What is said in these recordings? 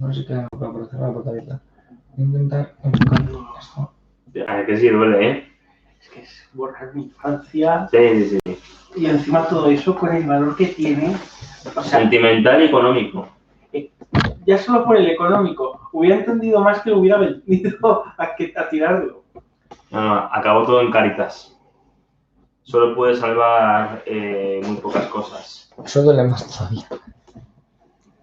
No sé qué me puedo por cerrar la puerta abierta. Voy a intentar enfocar esto. A ver que sí duele, ¿eh? Es que es borrar mi infancia Sí, sí, sí. y encima todo eso con el valor que tiene. O sea, Sentimental y económico. ya solo por el económico. Hubiera entendido más que lo hubiera vendido a, que, a tirarlo. No, no, acabó todo en Caritas. Solo puede salvar eh, muy pocas cosas. Eso duele más todavía.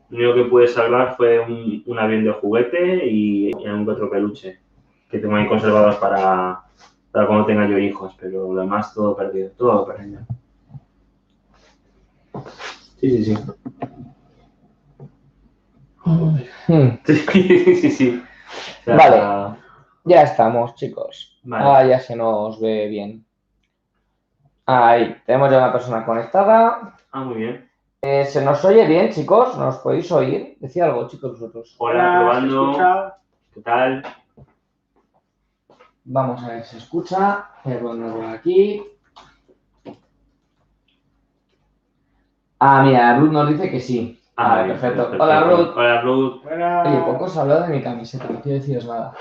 Lo único que pude salvar fue un, un avión de juguete y, y un otro peluche. Que tengo ahí conservados para, para cuando tenga yo hijos, pero lo demás todo perdido, todo perdido. Sí, sí, sí. Sí, sí, sí. O sea, Vale. Ya estamos, chicos. Vale. Ah, ya se nos ve bien. Ahí, tenemos ya una persona conectada. Ah, muy bien. Eh, ¿Se nos oye bien, chicos? ¿Nos podéis oír? Decía algo, chicos, vosotros. Hola, ¿se probando. ¿Qué tal? Vamos a ver si se escucha. Voy a ponerlo por aquí. Ah, mira, Ruth nos dice que sí. Ah, Vale, bien, perfecto. Hola, Ruth. Hola, Ruth. Oye, poco se ha hablado de mi camiseta, no quiero deciros nada.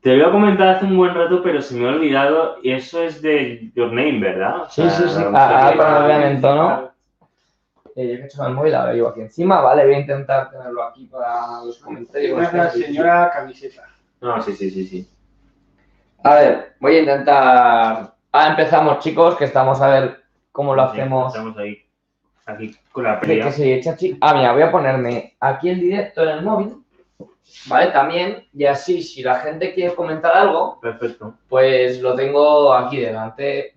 Te lo iba a comentar hace un buen rato, pero se me ha olvidado. Y eso es de Your Name, ¿verdad? O Sí, sea, sí, sí. Ah, ah, cuando lo vean en tono. Eh, yo que he hecho el móvil, ahora llevo aquí encima, vale, voy a intentar tenerlo aquí para los comentarios. Buena señora camiseta. No, sí, sí, sí, sí. A ver, voy a intentar. Ah, empezamos, chicos, que estamos a ver cómo lo Sí, hacemos. Estamos ahí, aquí con la ¿Qué, pelea. qué se chachi? Ah, mira, voy a ponerme aquí el directo en el móvil, ¿vale? También, y así, si la gente quiere comentar algo, Perfecto. pues lo tengo aquí delante.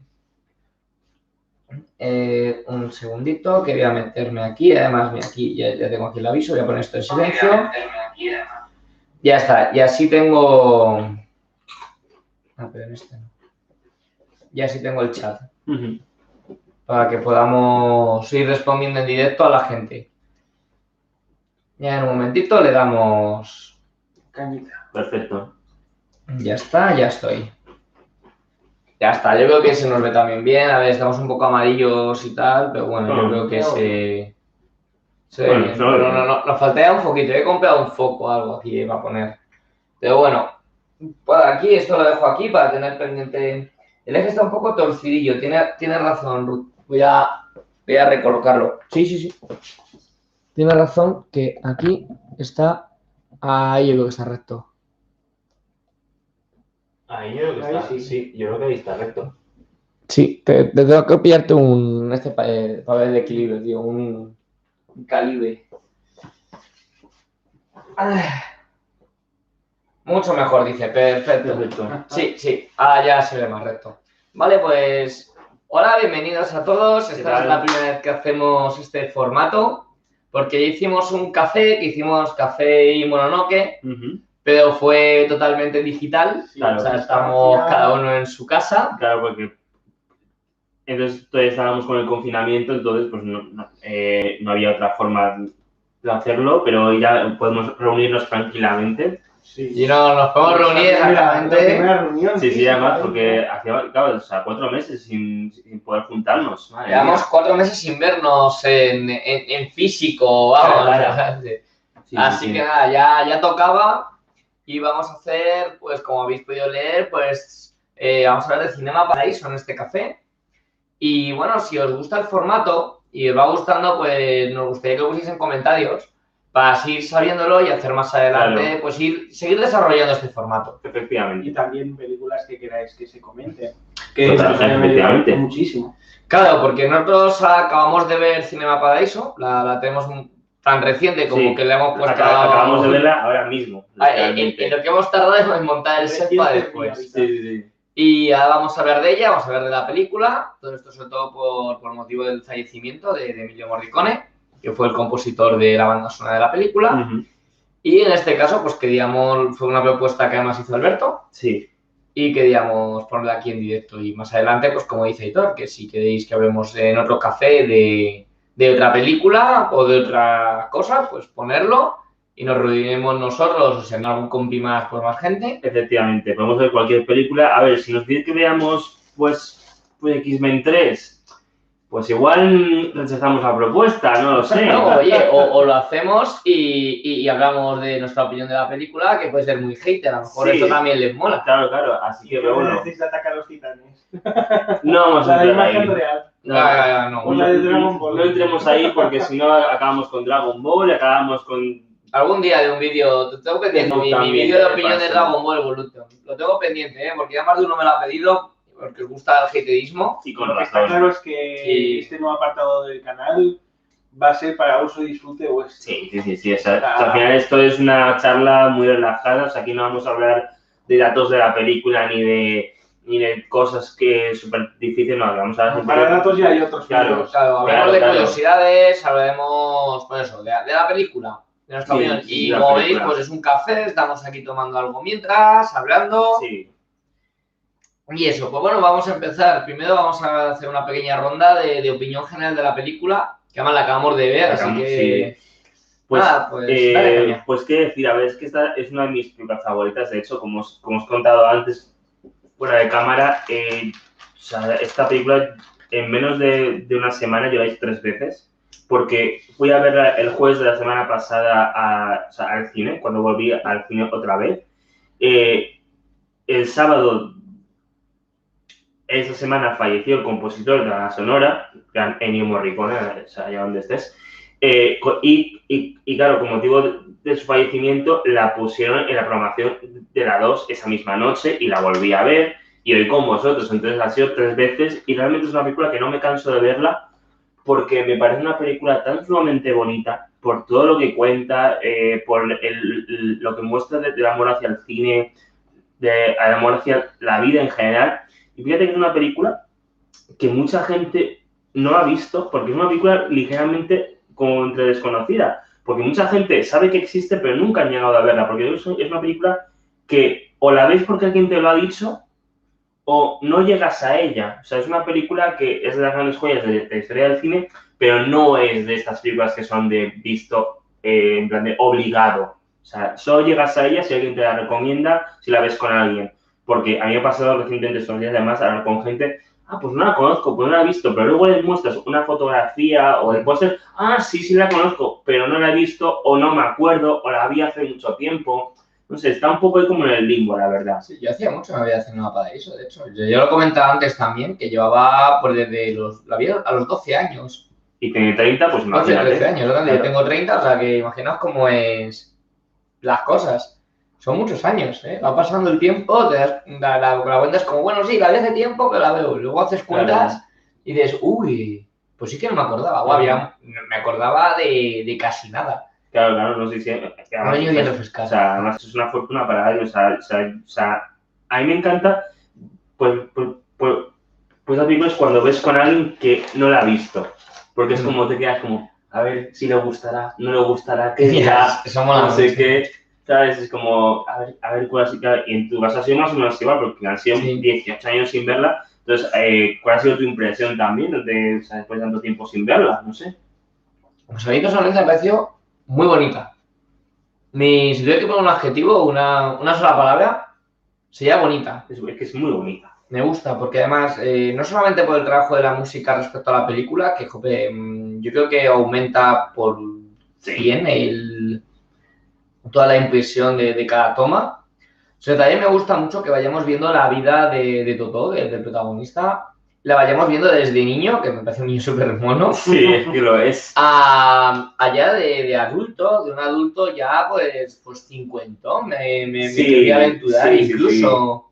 Eh, un segundito, que voy a meterme aquí. Además, mira, aquí ya, ya tengo aquí el aviso, voy a poner esto en silencio. Ya está, y así tengo. Ah, pero en este no. Y así tengo el chat para que podamos ir respondiendo en directo a la gente. Ya en un momentito le damos. Cañita. Perfecto. Ya está, ya estoy. Ya está, yo creo que se nos ve también bien. A ver, estamos un poco amarillos y tal, pero bueno, yo No, creo que no. se. Se ve Bueno, bien. se ve Pero bien. no, no, nos faltaría un foquito. He comprado un foco o algo aquí para poner. Pero bueno, por aquí, esto lo dejo aquí para tener pendiente. El eje está un poco torcidillo, tiene, tiene razón, Ruth. Voy a, voy a recolocarlo. Sí, sí, sí. Tiene razón que aquí está. Ahí yo creo que está recto. Ahí yo creo que Ahí está. sí. Sí. yo creo que ahí está recto. Sí, te, te tengo que pillarte un. Este para ver el equilibrio, tío. Un, un calibre. Ah. Mucho mejor, dice. Perfecto. Perfecto. Sí, sí. Ah, ya se ve más recto. Vale, pues. Hola, bienvenidos a todos. ¿Qué Esta tal? es la primera vez que hacemos este formato. Porque ya hicimos un café, que hicimos café y mononoke, Ujú. Pero fue totalmente digital. Sí, Claro. O sea, estamos Ya- cada uno en su casa. Claro, porque entonces todavía estábamos con el confinamiento, entonces pues no, no, eh, no había otra forma de hacerlo, pero hoy ya podemos reunirnos tranquilamente. Sí. Y no, nos podemos reunir La primera- la exactamente. reunión, Sí, sí, además, porque hacía, claro, o sea, cuatro meses sin, sin poder juntarnos. Madre Llevamos mía. cuatro meses sin vernos en, en, en físico, vamos. Sí. Así sí, que sí. nada, ya, ya tocaba y vamos a hacer, pues como habéis podido leer, pues eh, vamos a hablar de Cinema Paraíso en este café. Y bueno, si os gusta el formato y os va gustando, pues nos gustaría que lo pusieseis en comentarios para seguir sabiéndolo y hacer más adelante, Claro. pues ir, seguir desarrollando este formato. Y Efectivamente. también películas que queráis que se comenten. Que efectivamente. muchísimo. Claro, porque nosotros acabamos de ver Cinema Paraíso, la, la tenemos tan reciente como Sí. que le hemos puesto... Acab- acabamos de verla ahora mismo. Ah, en, en- lo que hemos tardado en montar el set para después. Sí, sí, sí. Y ahora vamos a hablar de ella, vamos a hablar de la película. Todo esto sobre todo por, por motivo del fallecimiento de, de Emilio Morricone, que fue el compositor de la banda sonora de la película. Ujú. Y en este caso, pues queríamos, fue una propuesta que además hizo Alberto Sí, y queríamos ponerla aquí en directo. Y más adelante, pues como dice Hitor, que si queréis que hablemos en otro café de, de otra película o de otra cosa, pues ponerlo y nos reuniremos nosotros, o si hay algún compi más, pues más gente. efectivamente. Podemos ver cualquier película. A ver, si nos piden que veamos, pues, pues X-Men 3, pues igual rechazamos la propuesta, no lo sé. No, oye, o, o lo hacemos y, y- y hablamos de nuestra opinión de la película, que puede ser muy hater, a lo mejor Sí. esto también les mola. Claro, claro, así que pero bueno, atacar a los titanes? no vamos a entrar ahí. imagen real. No, ya, no. O la de Dragon Ball. no entremos ahí porque si no acabamos con Dragon Ball, acabamos con Algún día de un vídeo, te tengo pendiente No, mi, mi vídeo de opinión de. Dragon Ball Evolution. Lo tengo pendiente, ¿eh? porque ya más de uno me lo ha pedido, porque os gusta el haterismo. y con Lo que está claro es que Sí. este nuevo apartado del canal va a ser para uso y disfrute vuestro. Sí, sí, sí, sí. o sea, al final esto es una charla muy relajada, o sea, aquí no vamos a hablar de datos de la película ni de ni de cosas que súper difíciles, no, vamos a Para datos ya hay otros. Claro. Claro, hablamos Claro, de claro. curiosidades, hablaremos, pues eso, de, de la película, de nuestra Sí, opinión. sí, y como veis, pues es un café, estamos aquí tomando algo mientras, hablando. Sí, Y eso, pues bueno, vamos a empezar. Primero vamos a hacer una pequeña ronda de, de opinión general de la película, que además la acabamos de ver, así que... Pues, pues, eh, dale pues qué decir, a ver, es que esta es una de mis películas favoritas, de hecho, como os, como os he contado antes, fuera de cámara, eh, o sea, esta película en menos de, de una semana lleváis tres veces, porque fui a verla el jueves de la semana pasada a- o sea, al cine, cuando volví al cine otra vez. Eh, el sábado, esa semana falleció el compositor de la sonora, gran Ennio Morricone, o sea, allá donde estés. Eh, y, y- y claro, con motivo de, de su fallecimiento, la pusieron en la programación de la 2 esa misma noche y la volví a ver. Y hoy con vosotros, entonces ha sido tres veces. Y realmente es una película que no me canso de verla porque me parece una película tan sumamente bonita por todo lo que cuenta, eh, por el- el- lo que muestra de- del amor hacia el cine, de, el amor hacia la vida en general. Y fíjate que es una película que mucha gente no ha visto porque es una película ligeramente como entre desconocida. Porque mucha gente sabe que existe, pero nunca han llegado a verla. Porque es una película que o la ves porque alguien te lo ha dicho o no llegas a ella. O sea, es una película que es de las grandes joyas de la historia del cine, pero no es de estas películas que son de visto eh, en plan de obligado. O sea, solo llegas a ella si alguien te la recomienda, si la ves con alguien. Porque a mí me ha pasado recientemente estos días, además, hablar con gente, ah, pues no la conozco, pues no la he visto, pero luego les muestras una fotografía o el póster, ah, sí, sí la conozco, pero no la he visto o no me acuerdo o la vi hace mucho tiempo. No sé, está un poco ahí como en el limbo, la verdad. Sí, yo hacía mucho que no había hacer nada para eso, de hecho. Yo, yo lo comentaba antes también, que llevaba pues desde los, la vi a los 12 años. Y tiene 30, pues 12, imagínate. 13 años. Yo Claro. tengo 30, o sea que imaginaos cómo es las cosas. Son muchos años, ¿eh? Va pasando el tiempo, te das, la, la, la cuenta es como, bueno, sí, la vi hace tiempo, pero la veo. Luego haces cuentas y dices, uy, pues sí que no me acordaba. Guau, había- me acordaba de, de casi nada. Claro, claro, no sé si... que Un además, año bien o sea, además es una fortuna para él, o sea, o sea, o sea, a mí me encanta, pues, pues, pues, pues la película es cuando ves con alguien que no la ha visto, porque es Mm. como te quedas como, a ver si le gustará, no le gustará, qué dirá, no sé qué, ¿sabes? Es como, a ver, a ver cuál ha sido, y en tu casa ha sido más o menos igual, porque han sido Sí. 18 años sin verla, entonces, eh, ¿cuál ha sido tu impresión también de, o sea, después de tanto tiempo sin verla? No sé. Pues a mí personalmente me pareció muy bonita. Mi, si tuviera que poner un adjetivo, una, una sola palabra, sería bonita. Es, es que es muy bonita. Me gusta, porque además, eh, no solamente por el trabajo de la música respecto a la película, que jope, mm, yo creo que aumenta por Sí. 100 el, toda la impresión de, de cada toma. O sea, también me gusta mucho que vayamos viendo la vida de, de Totó, del, del protagonista, la vayamos viendo desde niño, que me parece un niño súper mono, Sí, es que lo es. a allá de, de adulto, de un adulto ya pues, pues cincuentón, me, me, quería aventurar sí, sí, incluso.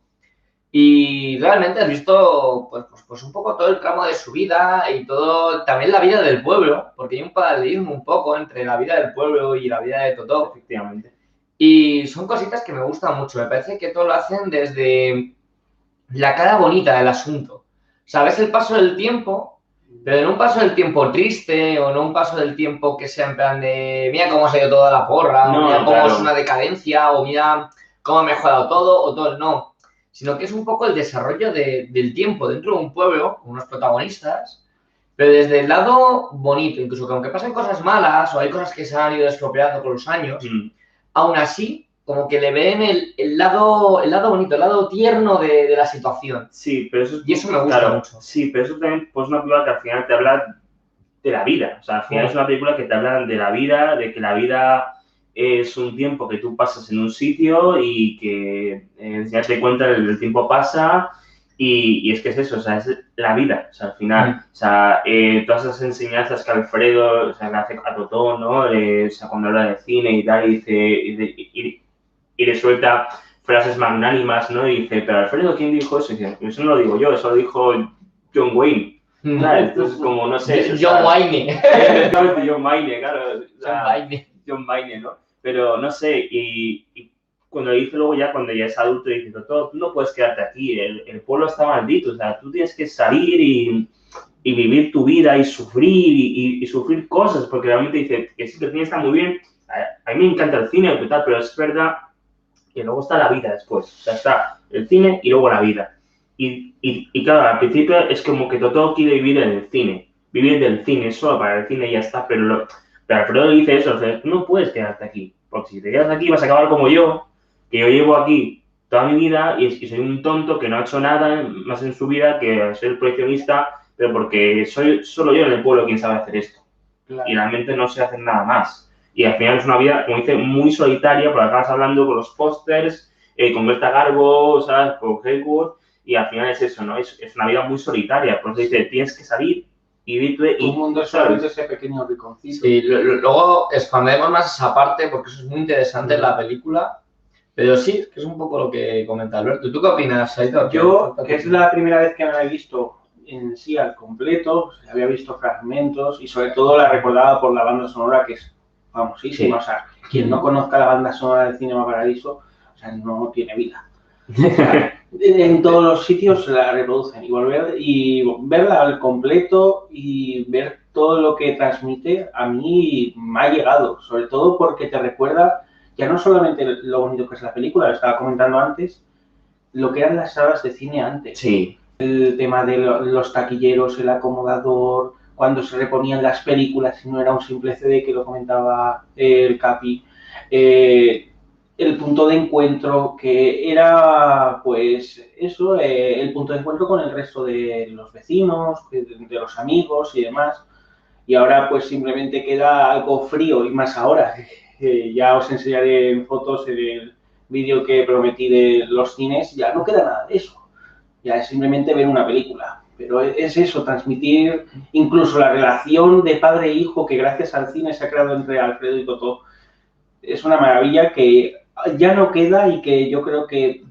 Y realmente has visto pues, pues, un poco todo el tramo de su vida y todo, también la vida del pueblo, porque hay un paralelismo un poco entre la vida del pueblo y la vida de Totó. Efectivamente. Y son cositas que me gustan mucho. Me parece que todo lo hacen desde la cara bonita del asunto. Sabes el paso del tiempo, pero en un paso del tiempo triste o no un paso del tiempo que sea en plan de mira cómo se ha ido toda la porra, No, o mira cómo claro. es una decadencia, o mira cómo ha mejorado todo, o todo. No. Sino que es un poco el desarrollo de- del tiempo dentro de un pueblo, con unos protagonistas, pero desde el lado bonito, incluso que aunque pasen cosas malas o hay cosas que se han ido estropeando con los años, Mm. aún así como que le ven el, el lado, el lado bonito, el lado tierno de, de la situación. Sí, pero eso es Y eso me gusta Claro, mucho. Sí, pero eso también pues, es una película que al final te habla de la vida. O sea, al final Sí. es una película que te habla de la vida, de que la vida es un tiempo que tú pasas en un sitio y que eh, ya te cuenta el, el tiempo pasa y, y es que es eso, o sea, es la vida. O sea, al final, Mm. o sea, eh, todas esas enseñanzas que Alfredo o sea, le hace a Totó, ¿no? Eh, o sea, cuando habla de cine y tal, y dice, y, de- y- y le suelta frases magnánimas, ¿no? Y dice, pero Alfredo, ¿quién dijo eso? Y dice, eso no lo digo yo, eso lo dijo John Wayne. Claro, entonces como, no sé... John Wayne. John Wayne, claro. o sea, John Wayne. John Wayne, ¿no? Pero no sé, y, y cuando lo dice luego ya, cuando ya es adulto, dice, Totó, tú no puedes quedarte aquí, el, el pueblo está maldito, o sea, tú tienes que salir y, y vivir tu vida y sufrir y, y- y sufrir cosas, porque realmente dice que sí, que el cine está muy bien, a, a mí me encanta el cine tal, pero es verdad que luego está la vida después, o sea, está el cine y luego la vida. Y, y, claro, al principio es como que Totó quiere vivir en el cine, vivir del cine, solo para el cine ya está, pero, lo, pero Alfredo le dice eso, o sea, tú no puedes quedarte aquí, porque si te quedas aquí vas a acabar como yo, que yo llevo aquí toda mi vida y, y soy un tonto que no ha hecho nada más en su vida que ser proyeccionista, pero porque soy solo yo en el pueblo quien sabe hacer esto Claro. y realmente no sé hacer nada más. Y al final es una vida, como dice, muy solitaria, porque acabas hablando con los pósters, eh, con Berta Garbo, ¿sabes? Con Haywood, y al final es eso, ¿no? Es, es una vida muy solitaria, por eso dice, tienes que salir y vivir Un mundo solamente ese pequeño rinconcito. Sí, luego expandemos más esa parte porque eso es muy interesante en la película. Pero sí, es que es un poco lo que comenta Alberto. ¿Tú qué opinas, Aitor? Yo, que es la primera vez que me la he visto en sí al completo, había visto fragmentos y sobre todo la recordaba por la banda sonora que es famosísima. O sea, quien no conozca la banda sonora del Cinema Paradiso, o sea, no tiene vida. en todos los sitios la reproducen. Y volver y verla al completo y ver todo lo que transmite a mí me ha llegado, sobre todo porque te recuerda ya no solamente lo bonito que es la película, lo estaba comentando antes, lo que eran las salas de cine antes. Sí, el tema de lo- los taquilleros, el acomodador, cuando se reponían las películas y no era un simple CD que lo comentaba eh, el Capi, eh, el punto de encuentro que era pues eso, eh, el punto de encuentro con el resto de los vecinos, de, de los amigos y demás. Y ahora pues simplemente queda algo frío y más ahora. que ya os enseñaré en fotos en el vídeo que prometí de los cines, ya no queda nada de eso ya es simplemente ver una película. Pero es eso, transmitir incluso la relación de padre e hijo que gracias al cine se ha creado entre Alfredo y Totó. Es una maravilla que ya no queda y que yo creo que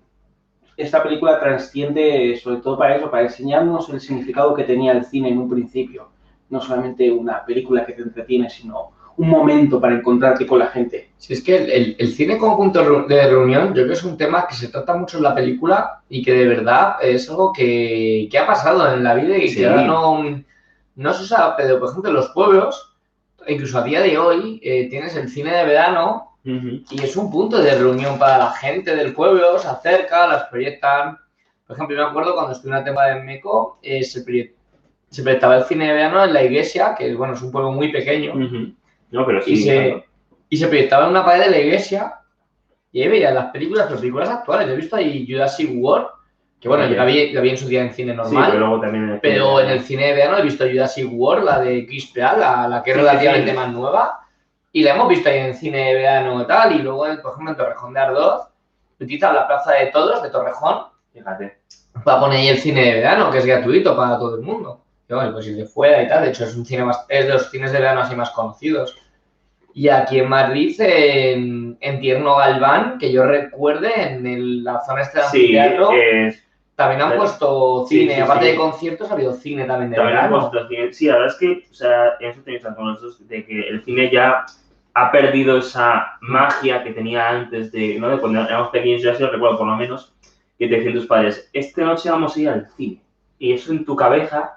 esta película transciende sobre todo para eso, para enseñarnos el significado que tenía el cine en un principio. No solamente una película que te entretiene, sino un momento para encontrarte con la gente. Si es que el, el- el cine como punto de reunión, yo creo que es un tema que se trata mucho en la película y que de verdad es algo que, que ha pasado en la vida y Sí. que ahora no, no se usa, pero por ejemplo en los pueblos, incluso a día de hoy, eh, tienes el cine de verano Y es un punto de reunión para la gente del pueblo, se acerca, las proyectan. Por ejemplo, yo me acuerdo cuando estuve una temporada en Meco, eh, se, proye- se proyectaba el cine de verano en la iglesia, que bueno, es un pueblo muy pequeño, Ujú. No, pero sí. y, se, claro. y se proyectaba en una pared de la iglesia y ahí veías las películas, pero películas actuales. Yo he visto ahí Jurassic World, que bueno, yo la vi, la vi en su día en cine Sí, normal. pero luego también en el Pero en el cine de verano he visto Jurassic World, la de Chris Pratt, la, la que es Sí, sí, relativamente sí. más nueva. Y la hemos visto ahí en cine de verano y tal. Y luego, por ejemplo, en Torrejón de Ardoz, utilizan la plaza de todos de Torrejón Fíjate. para poner ahí el cine de verano, que es gratuito para todo el mundo. Y bueno, pues ir de fuera y tal. De hecho, es un cine más, es de los cines de verano así más conocidos. Y aquí en Madrid, en, en Tierno Galván, que yo recuerde, en el- la zona este de Sí, eh, también han puesto cine. sí, Aparte sí. de conciertos, ha habido cine también de También verano. han puesto cine. Sí, la verdad es que, o sea, en eso tenéis razón de que el cine ya ha perdido esa magia que tenía antes de, ¿no? De cuando éramos pequeños, yo así lo recuerdo por lo menos, que te decían tus padres, esta noche vamos a ir al cine. Y eso en tu cabeza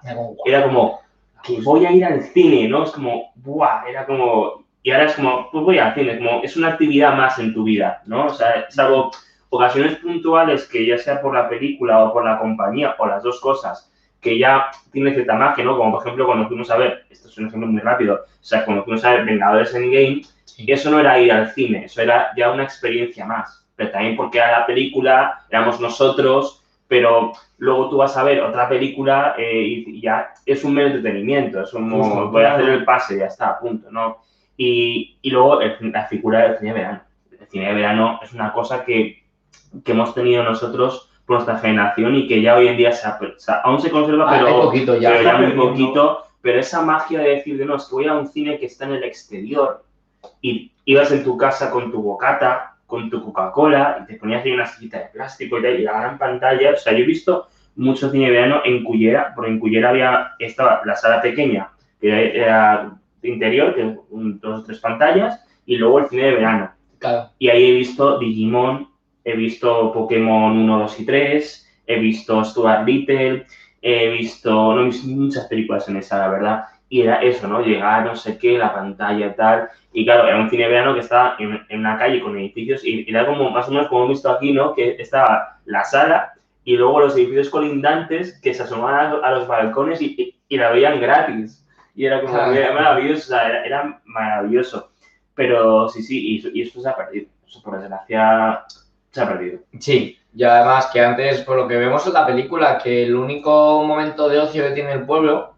Era como, que voy a ir al cine, ¿no? Es como, ¡buah! Era como, y ahora es como, pues voy al cine, como, es una actividad más en tu vida, ¿no? O sea, salvo ocasiones puntuales que ya sea por la película o por la compañía o las dos cosas, que ya tiene cierta magia, ¿no? Como por ejemplo cuando fuimos a ver, esto es un ejemplo muy rápido, o sea, cuando fuimos a ver Vengadores Endgame, Sí. eso no era ir al cine, eso era ya una experiencia más. Pero también porque era la película, éramos nosotros, pero luego tú vas a ver otra película eh, y, ya es un mero entretenimiento, es como Justo, voy a hacer el pase ya está, punto, ¿no? Y, y luego el- la figura del cine de verano. El cine de verano es una cosa que, que hemos tenido nosotros nuestra generación y que ya hoy en día se ha o sea, aún se conserva, Ah, pero, poquito ya. pero ya muy perdiendo. poquito. Pero esa magia de decir, de no, es que voy a un cine que está en el exterior y ibas en tu casa con tu bocata, con tu Coca-Cola y te ponías ahí una sillita de plástico y, la gran pantalla. O sea, yo he visto mucho cine de verano en Cullera, porque en Cullera había, estaba la sala pequeña, que era de interior, que un, dos o tres pantallas, y luego el cine de verano. Claro. Y ahí he visto Digimon, he visto Pokémon 1, 2 y 3, he visto Stuart Little, he visto, no he visto muchas películas en esa, la verdad. Y era eso, ¿no? Llegar, no sé qué, la pantalla, tal. Y claro, era un cine verano que estaba en, en una calle con edificios y, y era como, más o menos como he visto aquí, ¿no? Que estaba la sala y luego los edificios colindantes que se asomaban a, los- a los balcones y, y- y la veían gratis. Y era como, Claro. era maravilloso, o sea, era, era maravilloso. Pero sí, sí, y, y eso se ha perdido. Eso, por desgracia, se ha perdido. Sí, y además que antes, por lo que vemos en la película, que el único momento de ocio que tiene el pueblo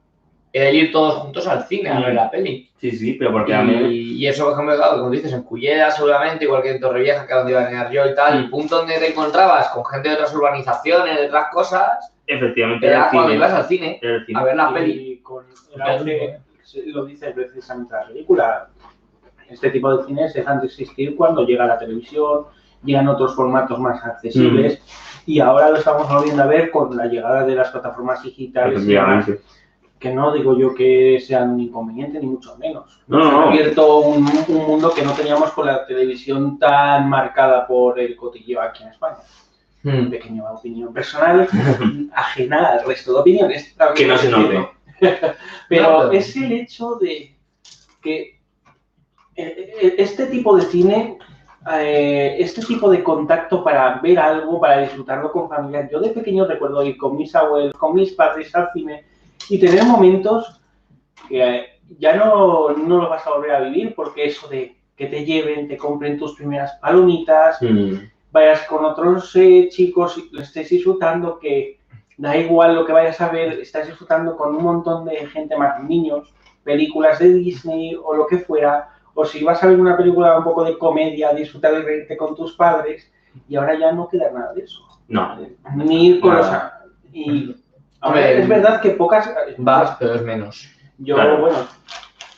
era ir todos juntos al cine a ver la peli. Sí, sí, pero porque a mí... Y, y eso, por ejemplo, claro, como dices, en Cullera seguramente, igual que en Torrevieja, que es donde iba a venir yo y tal, el punto donde te encontrabas con gente de otras urbanizaciones, de otras cosas, Efectivamente, era era el cuando cine. ibas al cine Era el cine. a ver la Y peli. con el lo dice precisamente la película, este tipo de cines dejan de existir cuando llega la televisión, llegan otros formatos más accesibles y ahora lo estamos volviendo a ver con la llegada de las plataformas digitales y demás, que no digo yo que sean un inconveniente ni mucho menos. No, Se no, ha no. abierto un, un mundo que no teníamos con la televisión tan marcada por el cotilleo aquí en España. Hmm. Pequeña opinión personal, ajena al resto de opiniones. Que no se note. Pero No, pero- es el hecho de que eh, eh, este tipo de cine, eh, este tipo de contacto para ver algo, para disfrutarlo con familia. Yo de pequeño recuerdo ir con mis abuelos, con mis padres al cine y tener momentos que eh, ya no, no lo vas a volver a vivir porque eso de que te lleven, te compren tus primeras palomitas, Mm. vayas con otros eh, chicos y lo estés disfrutando, que da igual lo que vayas a ver, estás disfrutando con un montón de gente más niños, películas de Disney o lo que fuera, o si vas a ver una película un poco de comedia, disfrutar de reírte con tus padres, y ahora ya no queda nada de eso. No, Ni ir con los... Y Hombre, es verdad que pocas... Vas, pero es menos. Yo, Claro. bueno,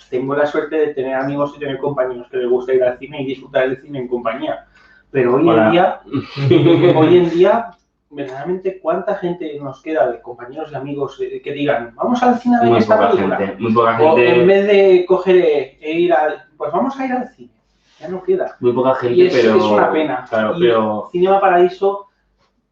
tengo la suerte de tener amigos y tener compañeros que les gusta ir al cine y disfrutar del cine en compañía. Pero hoy Hola. en día, hoy en día, verdaderamente, ¿cuánta gente nos queda de compañeros y amigos eh, que digan, vamos al cine a ver muy esta poca película? gente. Muy poca O en vez de coger e ir al, pues vamos a ir al cine. Ya no queda. muy poca gente, Y es, pero... es una pena. Claro, y pero... Cinema Paradiso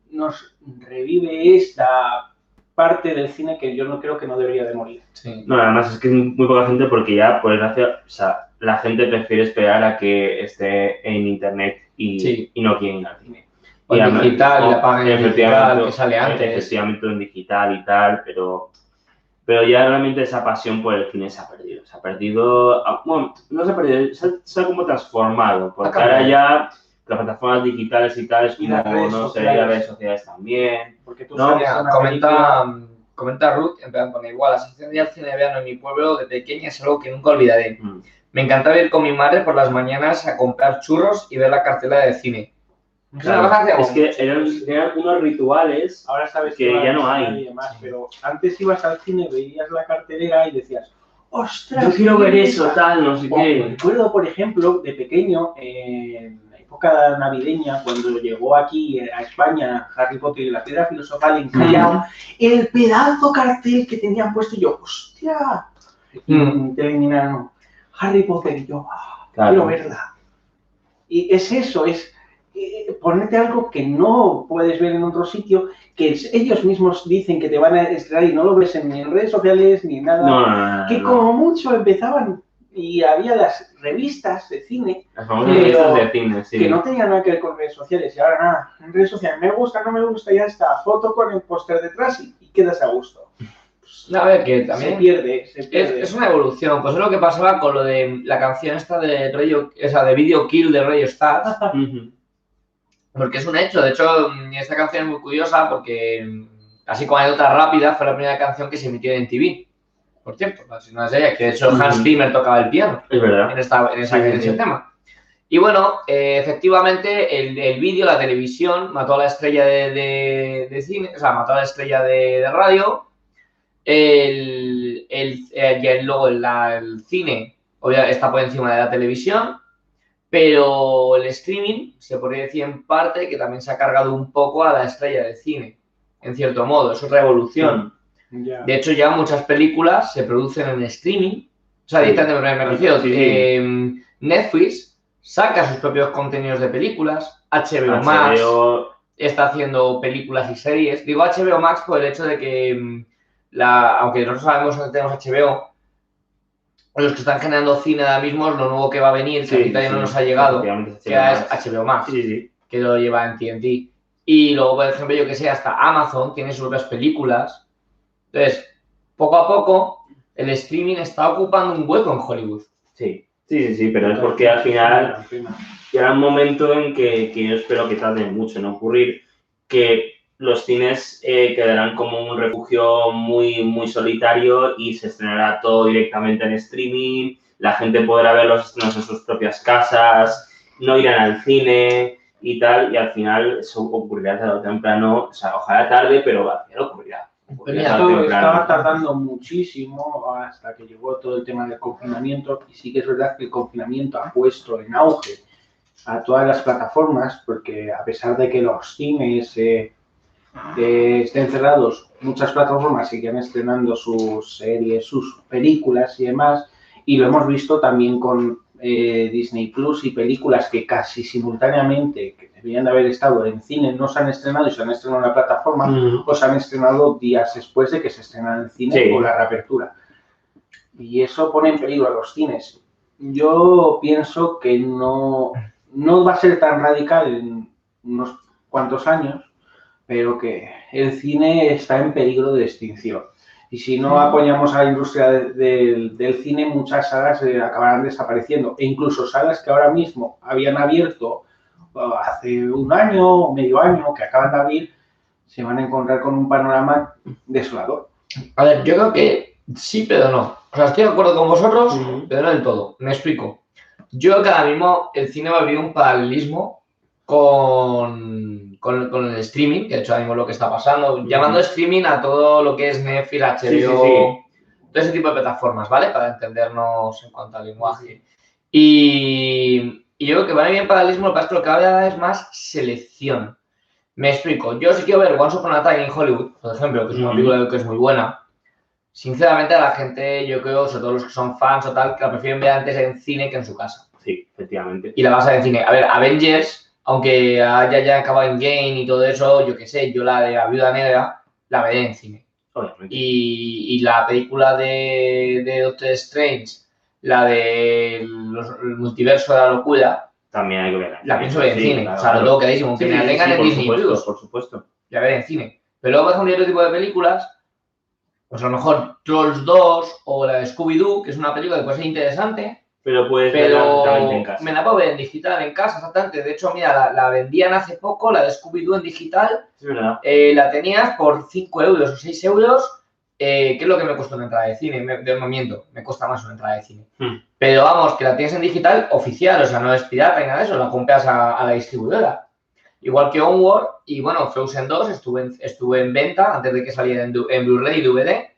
nos revive esta parte del cine que yo no creo que no debería de morir. Sí. No, además es que es muy poca gente porque ya, por desgracia, o sea, la gente prefiere esperar a que esté en internet y, Sí. y no quieren ir al cine. O Y en digital, o- la pagan en digital, que sale antes. Efectivamente, en digital y tal, pero, pero ya realmente esa pasión por el cine se ha perdido. Se ha perdido, ah, bueno, no se ha perdido, se ha, se ha como transformado, porque ahora ya las plataformas digitales y tal es como, las redes no sé, las redes sociales también. Porque tú No, una comenta, comenta Ruth, en plan, pone igual, la sección de cine de verano en mi pueblo de pequeña es algo que nunca olvidaré. Mm. Me encantaba ir con mi madre por las mañanas a comprar churros y ver la cartela de cine. Es Claro, que es eran, eran unos rituales Ahora sabes que ya no hay. y demás, pero antes ibas al cine, veías la cartelera y decías, ¡ostras! Yo quiero ver eso, bonita". tal, no sé O qué. Recuerdo, por ejemplo, de pequeño, en la época navideña, cuando llegó aquí a España Harry Potter y la piedra filosofal en Callao, el pedazo cartel que tenían puesto y yo, ¡hostia! Y Mm. te eliminaron Harry Potter y yo, "Ah, Claro. quiero verla. Y es eso, es ponerte algo que no puedes ver en otro sitio, que es- ellos mismos dicen que te van a estrenar y no lo ves en, ni en redes sociales ni nada. No, no, no, no, que no. como mucho empezaban y había las revistas de cine Las famosas Pero- revistas de cine, sí. que no tenían nada que ver con redes sociales y ahora nada, en redes sociales me gusta, no me gusta, ya está, foto con el póster detrás y, y quedas a gusto. A ver, que Se también pierde, se es, pierde. es una evolución. Pues es lo que pasaba con lo de la canción esta de Radio, esa de Video Kill de Radio Stars. Porque es un hecho. De hecho, mm, esta canción es muy curiosa porque, mm, así como anécdota rápida, fue la primera canción que se emitió en TV. Por cierto, si no es ella, que de hecho Hans. Zimmer tocaba el piano Es verdad. en, esta, en, esa- Sí, en ese sí. tema. Y bueno, eh, efectivamente, el, el vídeo, la televisión, mató a la estrella de, de- de cine, o sea, mató a la estrella de, de radio. El, el, eh, y el- luego la- el cine obviamente, está por encima de la televisión, pero el streaming se podría decir en parte que también se ha cargado un poco a la estrella del cine, en cierto modo, es otra evolución. Ya. De hecho, ya muchas películas se producen en streaming. O sea, Sí. directamente me, me refiero. Sí, sí. eh, Netflix saca sus propios contenidos de películas. HBO, Max está haciendo películas y series. Digo HBO Max por el hecho de que, mm, la, aunque nosotros sabemos que tenemos HBO, los que están generando cine ahora mismo es lo nuevo que va a venir, que sí, ahorita ya sí, no nos ha llegado, que HBO es Max. HBO Max Sí, sí. que lo lleva en TNT. Y luego, por ejemplo, yo que sé, hasta Amazon tiene sus propias películas. Entonces, poco a poco, el streaming está ocupando un hueco en Hollywood. Sí, sí, sí, sí, pero es porque al final llegará un momento en que, que yo espero que tarde mucho en ocurrir, que los cines eh, quedarán como un refugio muy, muy solitario y se estrenará todo directamente en streaming, la gente podrá ver los estrenos en sus propias casas, no irán al cine y tal, y al final eso ocurrirá tarde o temprano, o sea, ojalá tarde, pero al final ocurrirá. Esto estaba tardando muchísimo hasta que llegó todo el tema del confinamiento y sí que es verdad que el confinamiento ha puesto en auge a todas las plataformas porque a pesar de que los cines eh, estén cerrados, muchas plataformas siguen estrenando sus series, sus películas y demás y lo hemos visto también con eh, Disney Plus y películas que casi simultáneamente que deberían de haber estado en cine no se han estrenado y se han estrenado en la plataforma Mm, pues han estrenado días después de que se estrena en el cine Sí. con la reapertura. Y eso pone en peligro a los cines. Yo pienso que no, no va a ser tan radical en unos cuantos años, pero que el cine está en peligro de extinción. Y si no apoyamos a la industria de- de- del cine, muchas salas eh, acabarán desapareciendo. E incluso salas que ahora mismo habían abierto hace un año o medio año, que acaban de abrir, se van a encontrar con un panorama desolador. A ver, yo creo que sí, pero no. O sea, estoy de acuerdo con vosotros, pero no del todo. Me explico. Yo creo que ahora mismo el cine va a vivir un paralelismo con, con, con el streaming, que de hecho ahora mismo es lo que está pasando, Ujú. llamando streaming a todo lo que es Netflix, HBO, Sí, sí, sí. todo ese tipo de plataformas, ¿vale? Para entendernos en cuanto al lenguaje. Y, y yo creo que va a vivir en paralelismo, lo que ahora es más selección. Me explico. Yo si quiero ver Once Upon a Time in Hollywood, por ejemplo, que es una Ujú. película que es muy buena, sinceramente a la gente, yo creo, sobre todo los que son fans o tal, que la prefieren ver antes en cine que en su casa. Sí, efectivamente. Y la vas a ver en cine. A ver, Avengers, aunque haya ya acabado en game y todo eso, yo qué sé, yo la de la Viuda Negra la veré en cine. Obviamente. Y, y la película de, de Doctor Strange, la de los- el multiverso de la locura, También hay que verla. la pienso ver en Sí, cine. claro, o sea, lo tengo clarísimo. Aunque Sí, me la tengan sí, en por Disney supuesto, Plus, por supuesto. la veré en cine. Pero luego, por ejemplo, otro tipo de películas, pues a lo mejor Trolls 2 o la de Scooby-Doo, que es una película que puede ser interesante, Pero puedes verla pero totalmente en casa. me la puedo ver en digital en casa, exactamente. De hecho, mira, la, la vendían hace poco, la de Scooby-Doo en digital, verdad. eh, la tenías por 5 euros o 6 euros, eh, que es lo que me costó una entrada de cine. Me, de momento, me cuesta más una entrada de cine. Hmm. Pero vamos, que la tienes en digital oficial, o sea, no es pirata ni nada de eso, la compras a, a la distribuidora. Igual que Onward, y bueno, Frozen 2 estuvo en, estuvo en venta antes de que saliera en, en Blu-ray y DVD.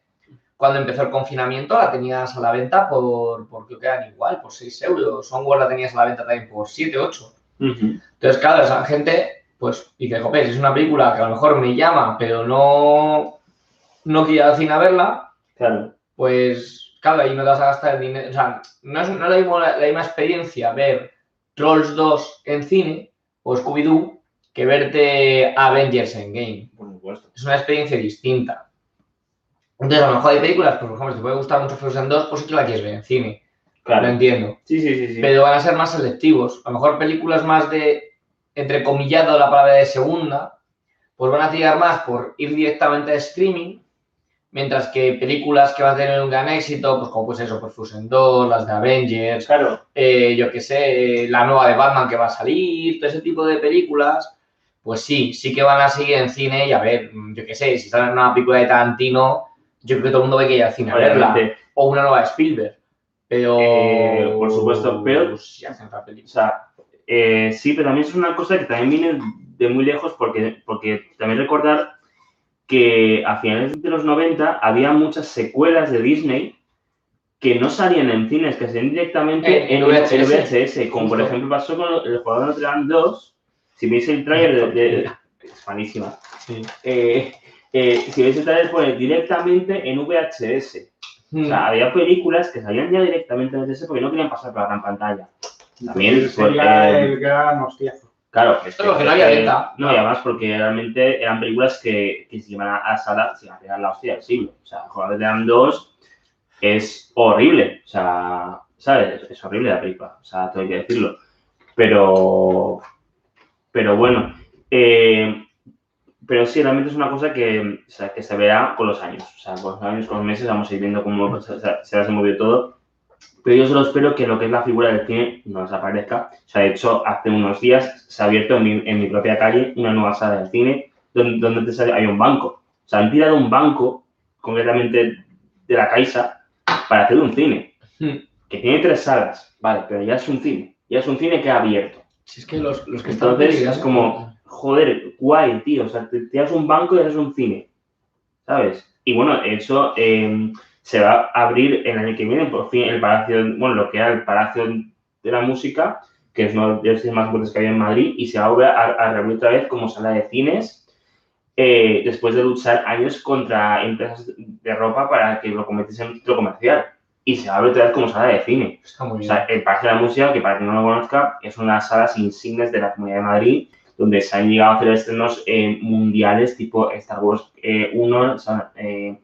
Cuando empezó el confinamiento la tenías a la venta por, por creo que eran igual, por 6 euros. Onward la tenías a la venta también por 7, 8. Ujú. Entonces, claro, esa gente, pues, dice, joder, es una película que a lo mejor me llama, pero no, no quiero ir al cine a verla, Claro. pues, claro, ahí no te vas a gastar el dinero. O sea, no es, no es la, misma, la misma experiencia ver Trolls 2 en cine o Scooby-Doo que verte Avengers en game. Por supuesto. Es una experiencia distinta. Entonces, a lo mejor hay películas, pues, por ejemplo, si te puede gustar mucho Frozen 2, pues sí que la quieres ver en cine. Lo Claro. entiendo Sí, sí, sí. sí. pero van a ser más selectivos. A lo mejor películas más de, entrecomillado la palabra de segunda, pues van a tirar más por ir directamente a streaming, mientras que películas que van a tener un gran éxito, pues como pues eso, pues Fusion 2, las de Avengers, Claro, eh, yo qué sé, la nueva de Batman que va a salir, todo ese tipo de películas, pues sí, sí que van a seguir en cine y a ver, yo qué sé, si sale una película de Tarantino, yo creo que todo el mundo ve que ir al cine a verla, o una nueva de Spielberg, pero... Eh, por supuesto, pero- Pues, ya O sea, eh, sí, pero también es una cosa que también viene de muy lejos porque, porque también recordar que a finales de los 90 había muchas secuelas de Disney que no salían en cines, que salían directamente En en, VHS. en VHS, como por ejemplo pasó con el jugador de Notre Dame 2. Si veis el trailer de... de- es malísima. Sí. Eh, eh, si veis el trailer pone directamente en VHS. O sea, había películas que salían ya directamente en VHS porque no querían pasar por la gran pantalla. También, sería eh, el gran hostiazo. Claro, es Pero que no había beta. No, y además porque realmente eran películas que, que si iban a, a sala se iban a pegar la hostia del siglo. O sea, Jugadores de Dam 2 es horrible. O sea, ¿sabes? Es, es horrible la película. O sea, todo hay que decirlo. Pero, pero bueno. eh, pero sí, realmente es una cosa que, o sea, que se verá con los años. O sea, con los años, con los meses, vamos a ir viendo cómo se, se, se ha movido todo. Pero yo solo espero que lo que es la figura del cine no desaparezca. O sea, de hecho, hace unos días se ha abierto en mi, en mi propia calle una nueva sala de cine donde, donde antes hay un banco. O sea, han tirado un banco, concretamente de la Caixa, para hacer un cine. Hmm. Que tiene tres salas, vale, pero ya es un cine. Ya es un cine que ha abierto. Si es que los, los que están Entonces, peligrando- es como, joder, guay, tío. O sea, te tiras un banco y haces un cine. ¿Sabes? Y bueno, hecho, eh, se va a abrir el año que viene, por fin, el Palacio, bueno, lo que era el Palacio de la Música, que es uno de los más importantes que había en Madrid, y se va a volver a, a reabrir otra vez como sala de cines, eh, después de luchar años contra empresas de ropa para que lo convirtiesen en un centro comercial. Y se va a abrir otra vez como sala de cine. Está muy O bien. sea, el Palacio de la Música, que para quien no lo conozca, es una de las salas insignes de la Comunidad de Madrid, donde se han llegado a hacer estrenos eh, mundiales tipo Star Wars eh, 1. O sea, eh,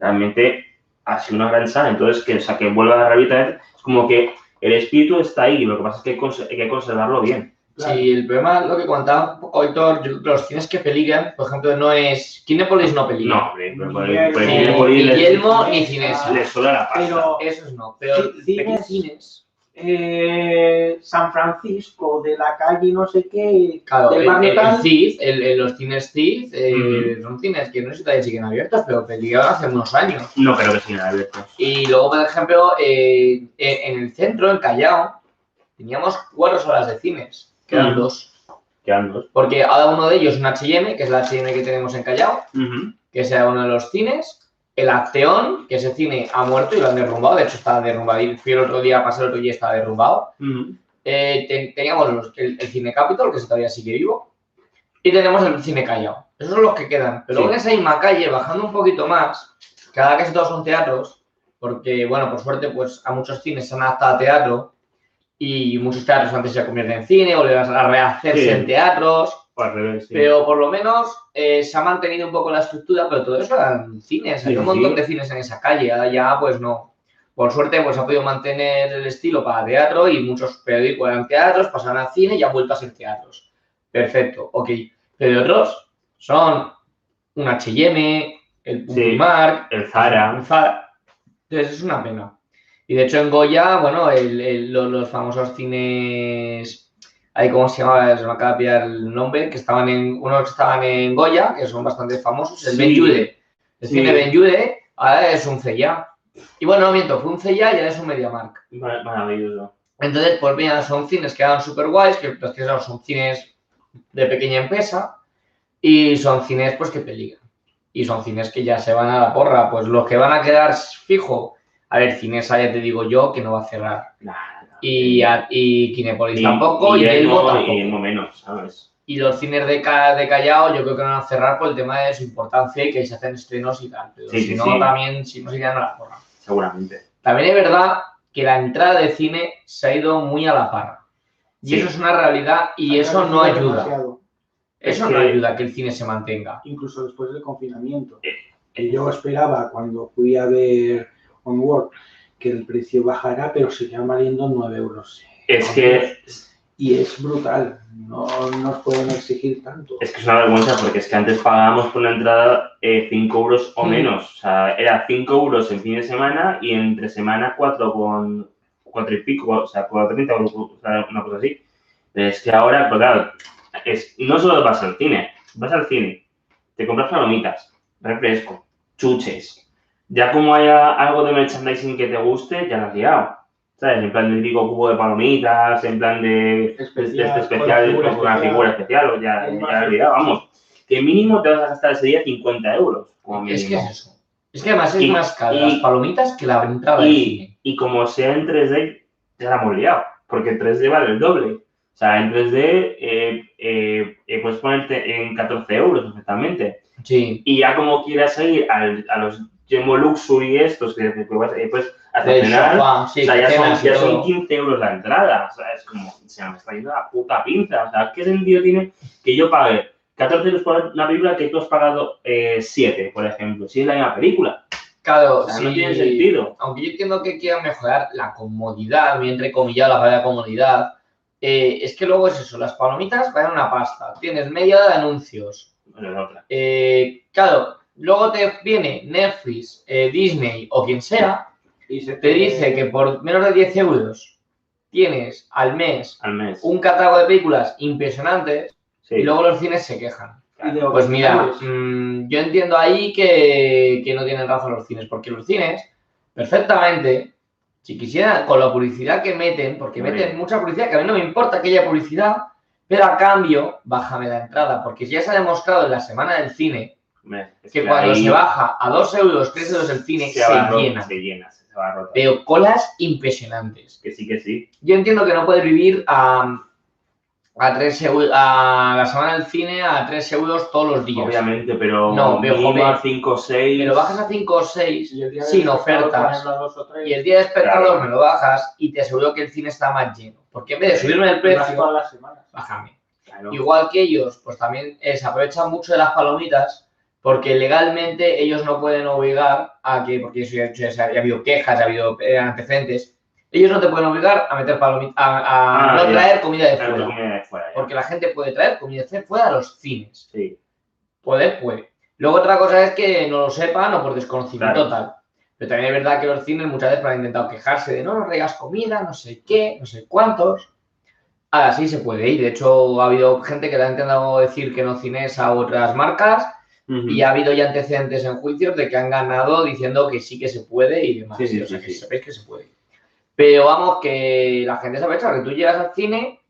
realmente ha sido una gran sala. Entonces, que, o sea, que vuelva a revitalizar, es como que el espíritu está ahí, lo que pasa es que hay, cons- hay que conservarlo bien. Sí, el problema, lo que contaba creo que los cines que peligran, por ejemplo, no es. Kinépolis no peligra. No, hombre, pero por Guillermo. por el Ni Kinépolis les- Guillermo ni Cinesa. les suena la pasta. Pero Esos no, pero pequeños cines. Eh, San Francisco, de la calle no sé qué, Claro, del el, barrio el, tal, el CID, el- el- los cines CID, eh, son cines que no sé si todavía siguen abiertos, pero peligraron hace unos años. No creo que sigan abiertos. Y luego, por ejemplo, eh, en en el centro, en Callao, teníamos cuatro salas de cines, que eran Ujú. dos. Quedan dos. Porque cada uno de ellos es un H&M, que es el H&M que tenemos en Callao, que es uno de los cines. El Acteón, que ese cine ha muerto y lo han derrumbado, de hecho está derrumbado. Y Fui el otro día, pasé el otro día y estaba derrumbado. Eh, ten- teníamos los- el, el Cine Capitol, que todavía sigue vivo. Y tenemos el Cine Callao. Esos son los que quedan. Pero Sí. en esa misma calle, bajando un poquito más, ahora casi todos son teatros, porque, bueno, por suerte, pues a muchos cines se han adaptado a teatro y muchos teatros antes se convierten en cine, volvieron a rehacerse Sí. en teatros. O al revés, sí. Pero por lo menos eh, se ha mantenido un poco la estructura, pero todo eso eran cines. Hay Sí, un montón sí. de cines en esa calle. Ahora ya, pues no. Por suerte, pues ha podido mantener el estilo para teatro y muchos periódicos eran teatros, pasaron al cine y han vuelto a ser teatros. Perfecto, ok. Pero otros son un H&M, el Sí. Primark, El Zara. Entonces es una pena. Y de hecho en Goya, bueno, el- el- lo- los, famosos cines, ahí cómo se llamaba, se me acaba de pillar el nombre, que estaban en, unos que estaban en Goya, que son bastante famosos, el Sí. Ben Jude. El Sí. cine Ben Jude ahora es un CELLA. Y bueno, no miento, fue un CELLA y ahora es un MediaMark. Mar- Maravilloso. Entonces, pues mira, son cines que eran súper guays, que los que son, cines de pequeña empresa y son cines pues que peligran. Y son cines que ya se van a la porra. Pues los que van a quedar fijo, a ver, Cinesa ya te digo yo que no va a cerrar. Y, a- y Kinépolis Y- tampoco, y, Elmo tampoco. Y Elmo menos, ¿sabes? Y los cines de, Ca- de Callao yo creo que van a cerrar por el tema de su importancia y que se hacen estrenos y tal. Pero Sí, si sí, no, sí. también, si no, se irían a la porra. Seguramente. También es verdad que la entrada de cine se ha ido muy a la parra. Y Sí. eso es una realidad y eso no ayuda. Demasiado, Eso Es no ayuda a que el cine se mantenga. incluso después del confinamiento. Eh, Que yo esperaba cuando fui a ver Onward que el precio bajara, pero seguía valiendo 9 euros. Es que y es brutal. No nos pueden exigir tanto. Es que es una vergüenza porque es que antes pagábamos por una entrada 5 euros o Mm. menos. O sea, era 5 euros en fin de semana y entre semana 4 con 4 y pico, o sea, 4.30 o sea, una cosa así. Pero es que ahora, pues claro, es, no solo vas al cine, vas al cine, te compras palomitas, refresco, chuches. Ya como haya algo de merchandising que te guste, ya lo has liado. ¿Sabes? En plan de típico cubo de palomitas, en plan de Especial, de este con especial, figura con una especial. figura especial, o ya, ya has liado, vamos. Que mínimo te vas a gastar ese día 50 euros, como mínimo. Es que es eso. Es que además es Y- más caro y- las palomitas que la entrada del y, cine. y como sea en 3D, ya la hemos liado, porque en 3D vale el doble. O sea, en 3D eh, eh, eh, puedes ponerte en 14 euros perfectamente. Sí. Y ya como quieras ir al- a los Gemo Luxury estos, que eh, cenar, sofá, sí, o sea, ya son, ya son todo. 15 euros la entrada. O sea, es como, se me está yendo la puta pinza. O sea, ¿qué sentido tiene que yo pague 14 euros por una película que tú has pagado eh, 7, por ejemplo? Si es la misma película. Claro, O sea, no tiene sentido. Aunque yo entiendo que quieran mejorar la comodidad, bien entrecomillado la palabra comodidad, eh, es que luego es eso, las palomitas valen una pasta, tienes media de anuncios. Bueno, otra. Eh, claro, luego te viene Netflix, eh, Disney o quien sea, Y se te dice que por menos de 10 euros tienes al mes Al mes. un catálogo de películas impresionantes Sí. y luego los cines se quejan. Pues mira, mm, yo entiendo ahí que, que no tienen razón los cines, porque los cines, perfectamente, si quisieran, con la publicidad que meten, porque Muy meten bien. mucha publicidad, que a mí no me importa que haya publicidad, pero a cambio, bájame la entrada, porque ya se ha demostrado en la semana del cine es que cuando ahí se baja a 2 euros, 3 euros el cine, se, llena. Se llena, se va a rotar. Veo colas impresionantes. Que sí, que sí. Yo entiendo que no puedes vivir a, a, 3 euros, a la semana del cine a 3 euros todos los días. Obviamente, pero No, joder, a 5 o 6. Me lo bajas a 5 o 6 Y el día del sin ofertas. y el día de espectador Claro. me lo bajas y te aseguro que el cine está más lleno. Porque en vez de subirme el precio, todas las semanas. bájame. Claro. Igual que ellos, pues también eh, se aprovechan mucho de las palomitas porque legalmente ellos no pueden obligar a que, porque eso ya, ya- ya ha habido quejas, ya ha habido eh, antecedentes, ellos no te pueden obligar a meter palomitas, a, a Ah, no traer comida de fuera. comida de fuera, ya. Porque la gente puede traer comida de fuera a los cines. Sí. Poder puede. Luego otra cosa es que no lo sepan o por desconocimiento Claro. tal. Pero también es verdad que los cines muchas veces han intentado quejarse de no nos traigas comida, no sé qué, no sé cuántos. Ahora sí se puede ir. De hecho, ha habido gente que le ha intentado decir que no cines a otras marcas Ujú. y ha habido ya antecedentes en juicios de que han ganado diciendo que sí que se puede y demás. Sí, sí, o sea, sí, que sepáis que se puede. Pero vamos, que la gente se aprovecha que tú llegas al cine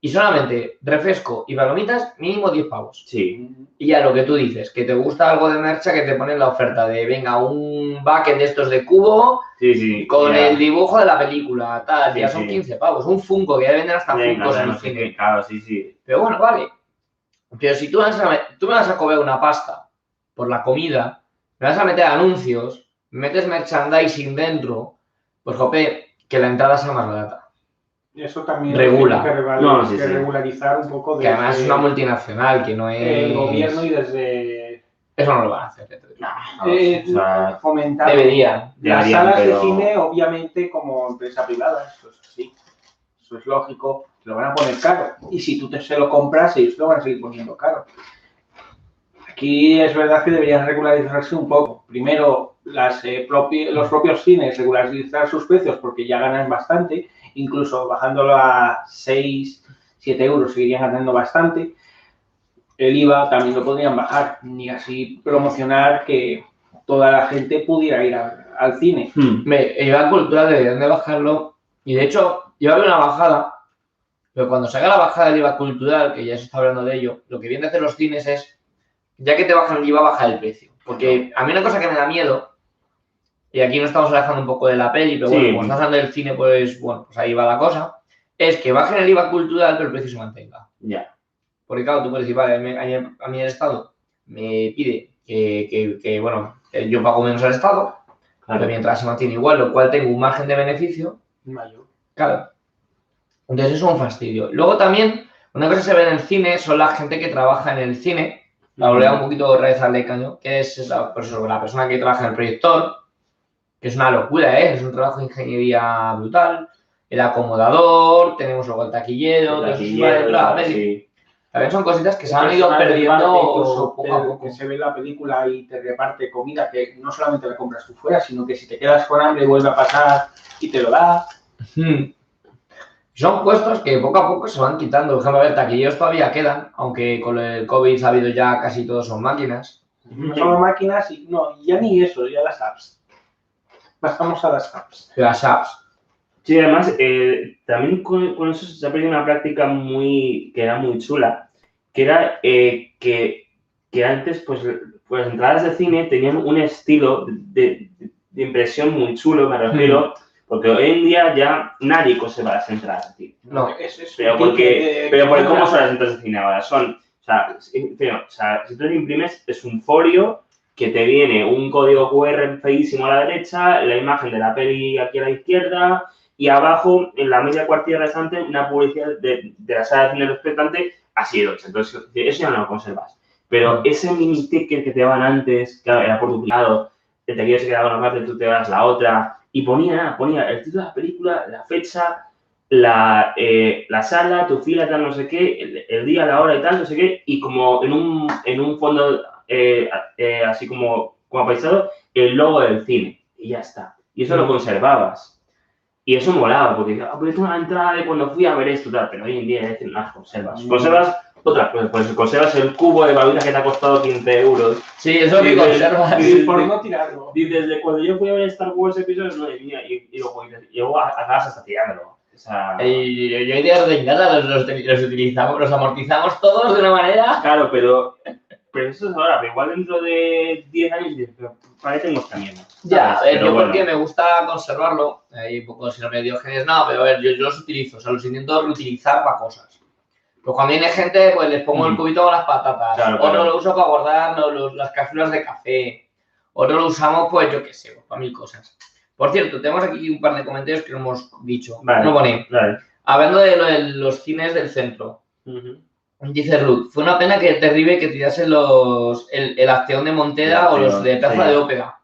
y solamente refresco y palomitas, mínimo 10 pavos. Sí. Y ya lo que tú dices, que te gusta algo de mercha que te ponen la oferta de, venga, un bucket de estos de cubo Sí, sí. con ya. el dibujo de la película, tal, Sí, ya son sí. 15 pavos. Un Funko, que ya venden hasta Funkos en el cine. Claro, sí, sí. Pero bueno, vale. Pero si tú, tú me vas a cobrar una pasta por la comida, me vas a meter anuncios, me metes merchandising dentro, pues jope, que la entrada sea más barata. Eso también Regula. que, reval- No, sí, que sí. regularizar un poco Que además es una multinacional, que no es... el gobierno y desde Eso no lo van a hacer. eh, o sea, fomentar Deberían. las Deberían, salas pero- de cine, obviamente, como empresa privada, eso es así. Eso es lógico, lo van a poner caro. Y si tú te se lo compras, ellos lo van a seguir poniendo caro. Aquí es verdad que deberían regularizarse un poco. Primero, las, eh, propi- los propios cines regularizar sus precios porque ya ganan bastante, incluso bajándolo a 6, 7 euros seguirían ganando bastante. El IVA también lo podrían bajar y así promocionar que toda la gente pudiera ir a- al cine. hmm, Me, el IVA cultural deberían de bajarlo. Y de hecho, iba a haber una bajada, pero cuando se haga la bajada del IVA cultural, que ya se está hablando de ello, lo que viene a hacer los cines es, ya que te bajan el IVA, bajar el precio. Porque a mí una cosa que me da miedo, y aquí nos estamos alejando un poco de la peli, pero Sí. bueno, como estamos hablando del cine, pues bueno, pues ahí va la cosa, es que bajen el IVA cultural, pero el precio se mantenga. Ya. Porque claro, tú puedes decir, vale, a mí, el Estado me pide que, que- que, bueno, que yo pago menos al Estado, pero mientras se mantiene igual, lo cual tengo un margen de beneficio, Mayor. claro. Entonces eso es un fastidio. Luego también, una cosa que se ve en el cine son la gente que trabaja en el cine, la volver un poquito al Lecaño, que es la, la persona que trabaja en el proyector, que es una locura, ¿eh? es un trabajo de ingeniería brutal. el acomodador, tenemos luego el taquillero, todo eso Aquí, va detrás, a ver, sí. También son cositas que se han El ido perdiendo incluso poco a poco. Que se ve la película y te reparte comida que no solamente la compras tú fuera, sino que si te quedas con hambre vuelve a pasar y te lo da. Son puestos que poco a poco se van quitando. Por ejemplo, a ver, taquilleros todavía quedan, aunque con el COVID ha habido ya casi todos son máquinas. No solo máquinas y no, ya ni eso, ya las apps. Pasamos a las apps. Las apps. Sí, además, eh, también con, con eso se ha perdido una práctica muy, que era muy chula, que era eh, que, que antes, pues, pues las entradas de cine tenían un estilo de, de- de impresión muy chulo, me refiero, porque hoy en día ya nadie conserva las entradas de cine. No, es, es Pero porque, pero porque ¿cómo son las entradas de cine ahora? Son, o sea, si- pero, o sea, si tú lo imprimes, es un folio que te viene un código QR feísimo a la derecha, la imagen de la peli aquí a la izquierda, y abajo, en la media cuartilla restante, una publicidad de, de la sala de cine respetante así de ocho. Entonces, eso ya no lo conservas. Pero ese mini ticket que te daban antes, que era por duplicado, te quieres quedar una parte, tú te das la otra, y ponía, ponía el título de la película, la fecha, la, eh, la sala, tu fila, tal, no sé qué, el, el día, la hora y tal, no sé qué, y como en un, en un fondo eh, eh, así como, como apaisado, el logo del cine, y ya está. Y eso lo conservabas. Y eso molaba, porque ah, pues tengo una entrada de cuando fui a ver esto, tal, pero hoy en día es decir, no las conservas. Mm. Conservas otras cosas, pues conservas el cubo de babitas que te ha costado 15 euros. Sí, eso Sí, que sí. conservas. Por no tirarlo. Dices, de cuando yo fui a ver Star Wars episodios, no, y, y, y luego y luego acabas hasta tirándolo. O sea, Y yo hoy día de casa los, los, los utilizamos, los amortizamos todos de una manera. Claro, pero, pero eso es ahora, pero igual dentro de 10 años pero ¿para qué tengo esta mierda? Ya, a ver, yo bueno. porque me gusta conservarlo, un poco sin diógenes, no, pero a ver, yo, yo los utilizo, o sea, los intento reutilizar para cosas. Pues cuando viene gente, pues les pongo el cubito con las patatas, Claro, otro claro. lo uso para guardar los- los- las cápsulas de café, otro lo usamos, pues yo qué sé, pues, para mil cosas. Por cierto, tenemos aquí un par de comentarios que no hemos dicho. Vale. No pone, Vale. hablando de, lo de los cines del centro. Dice Ruth, fue una pena que Terrible que tirase los, el, el Acteón de Monteda o los de Plaza sí. de Ópera.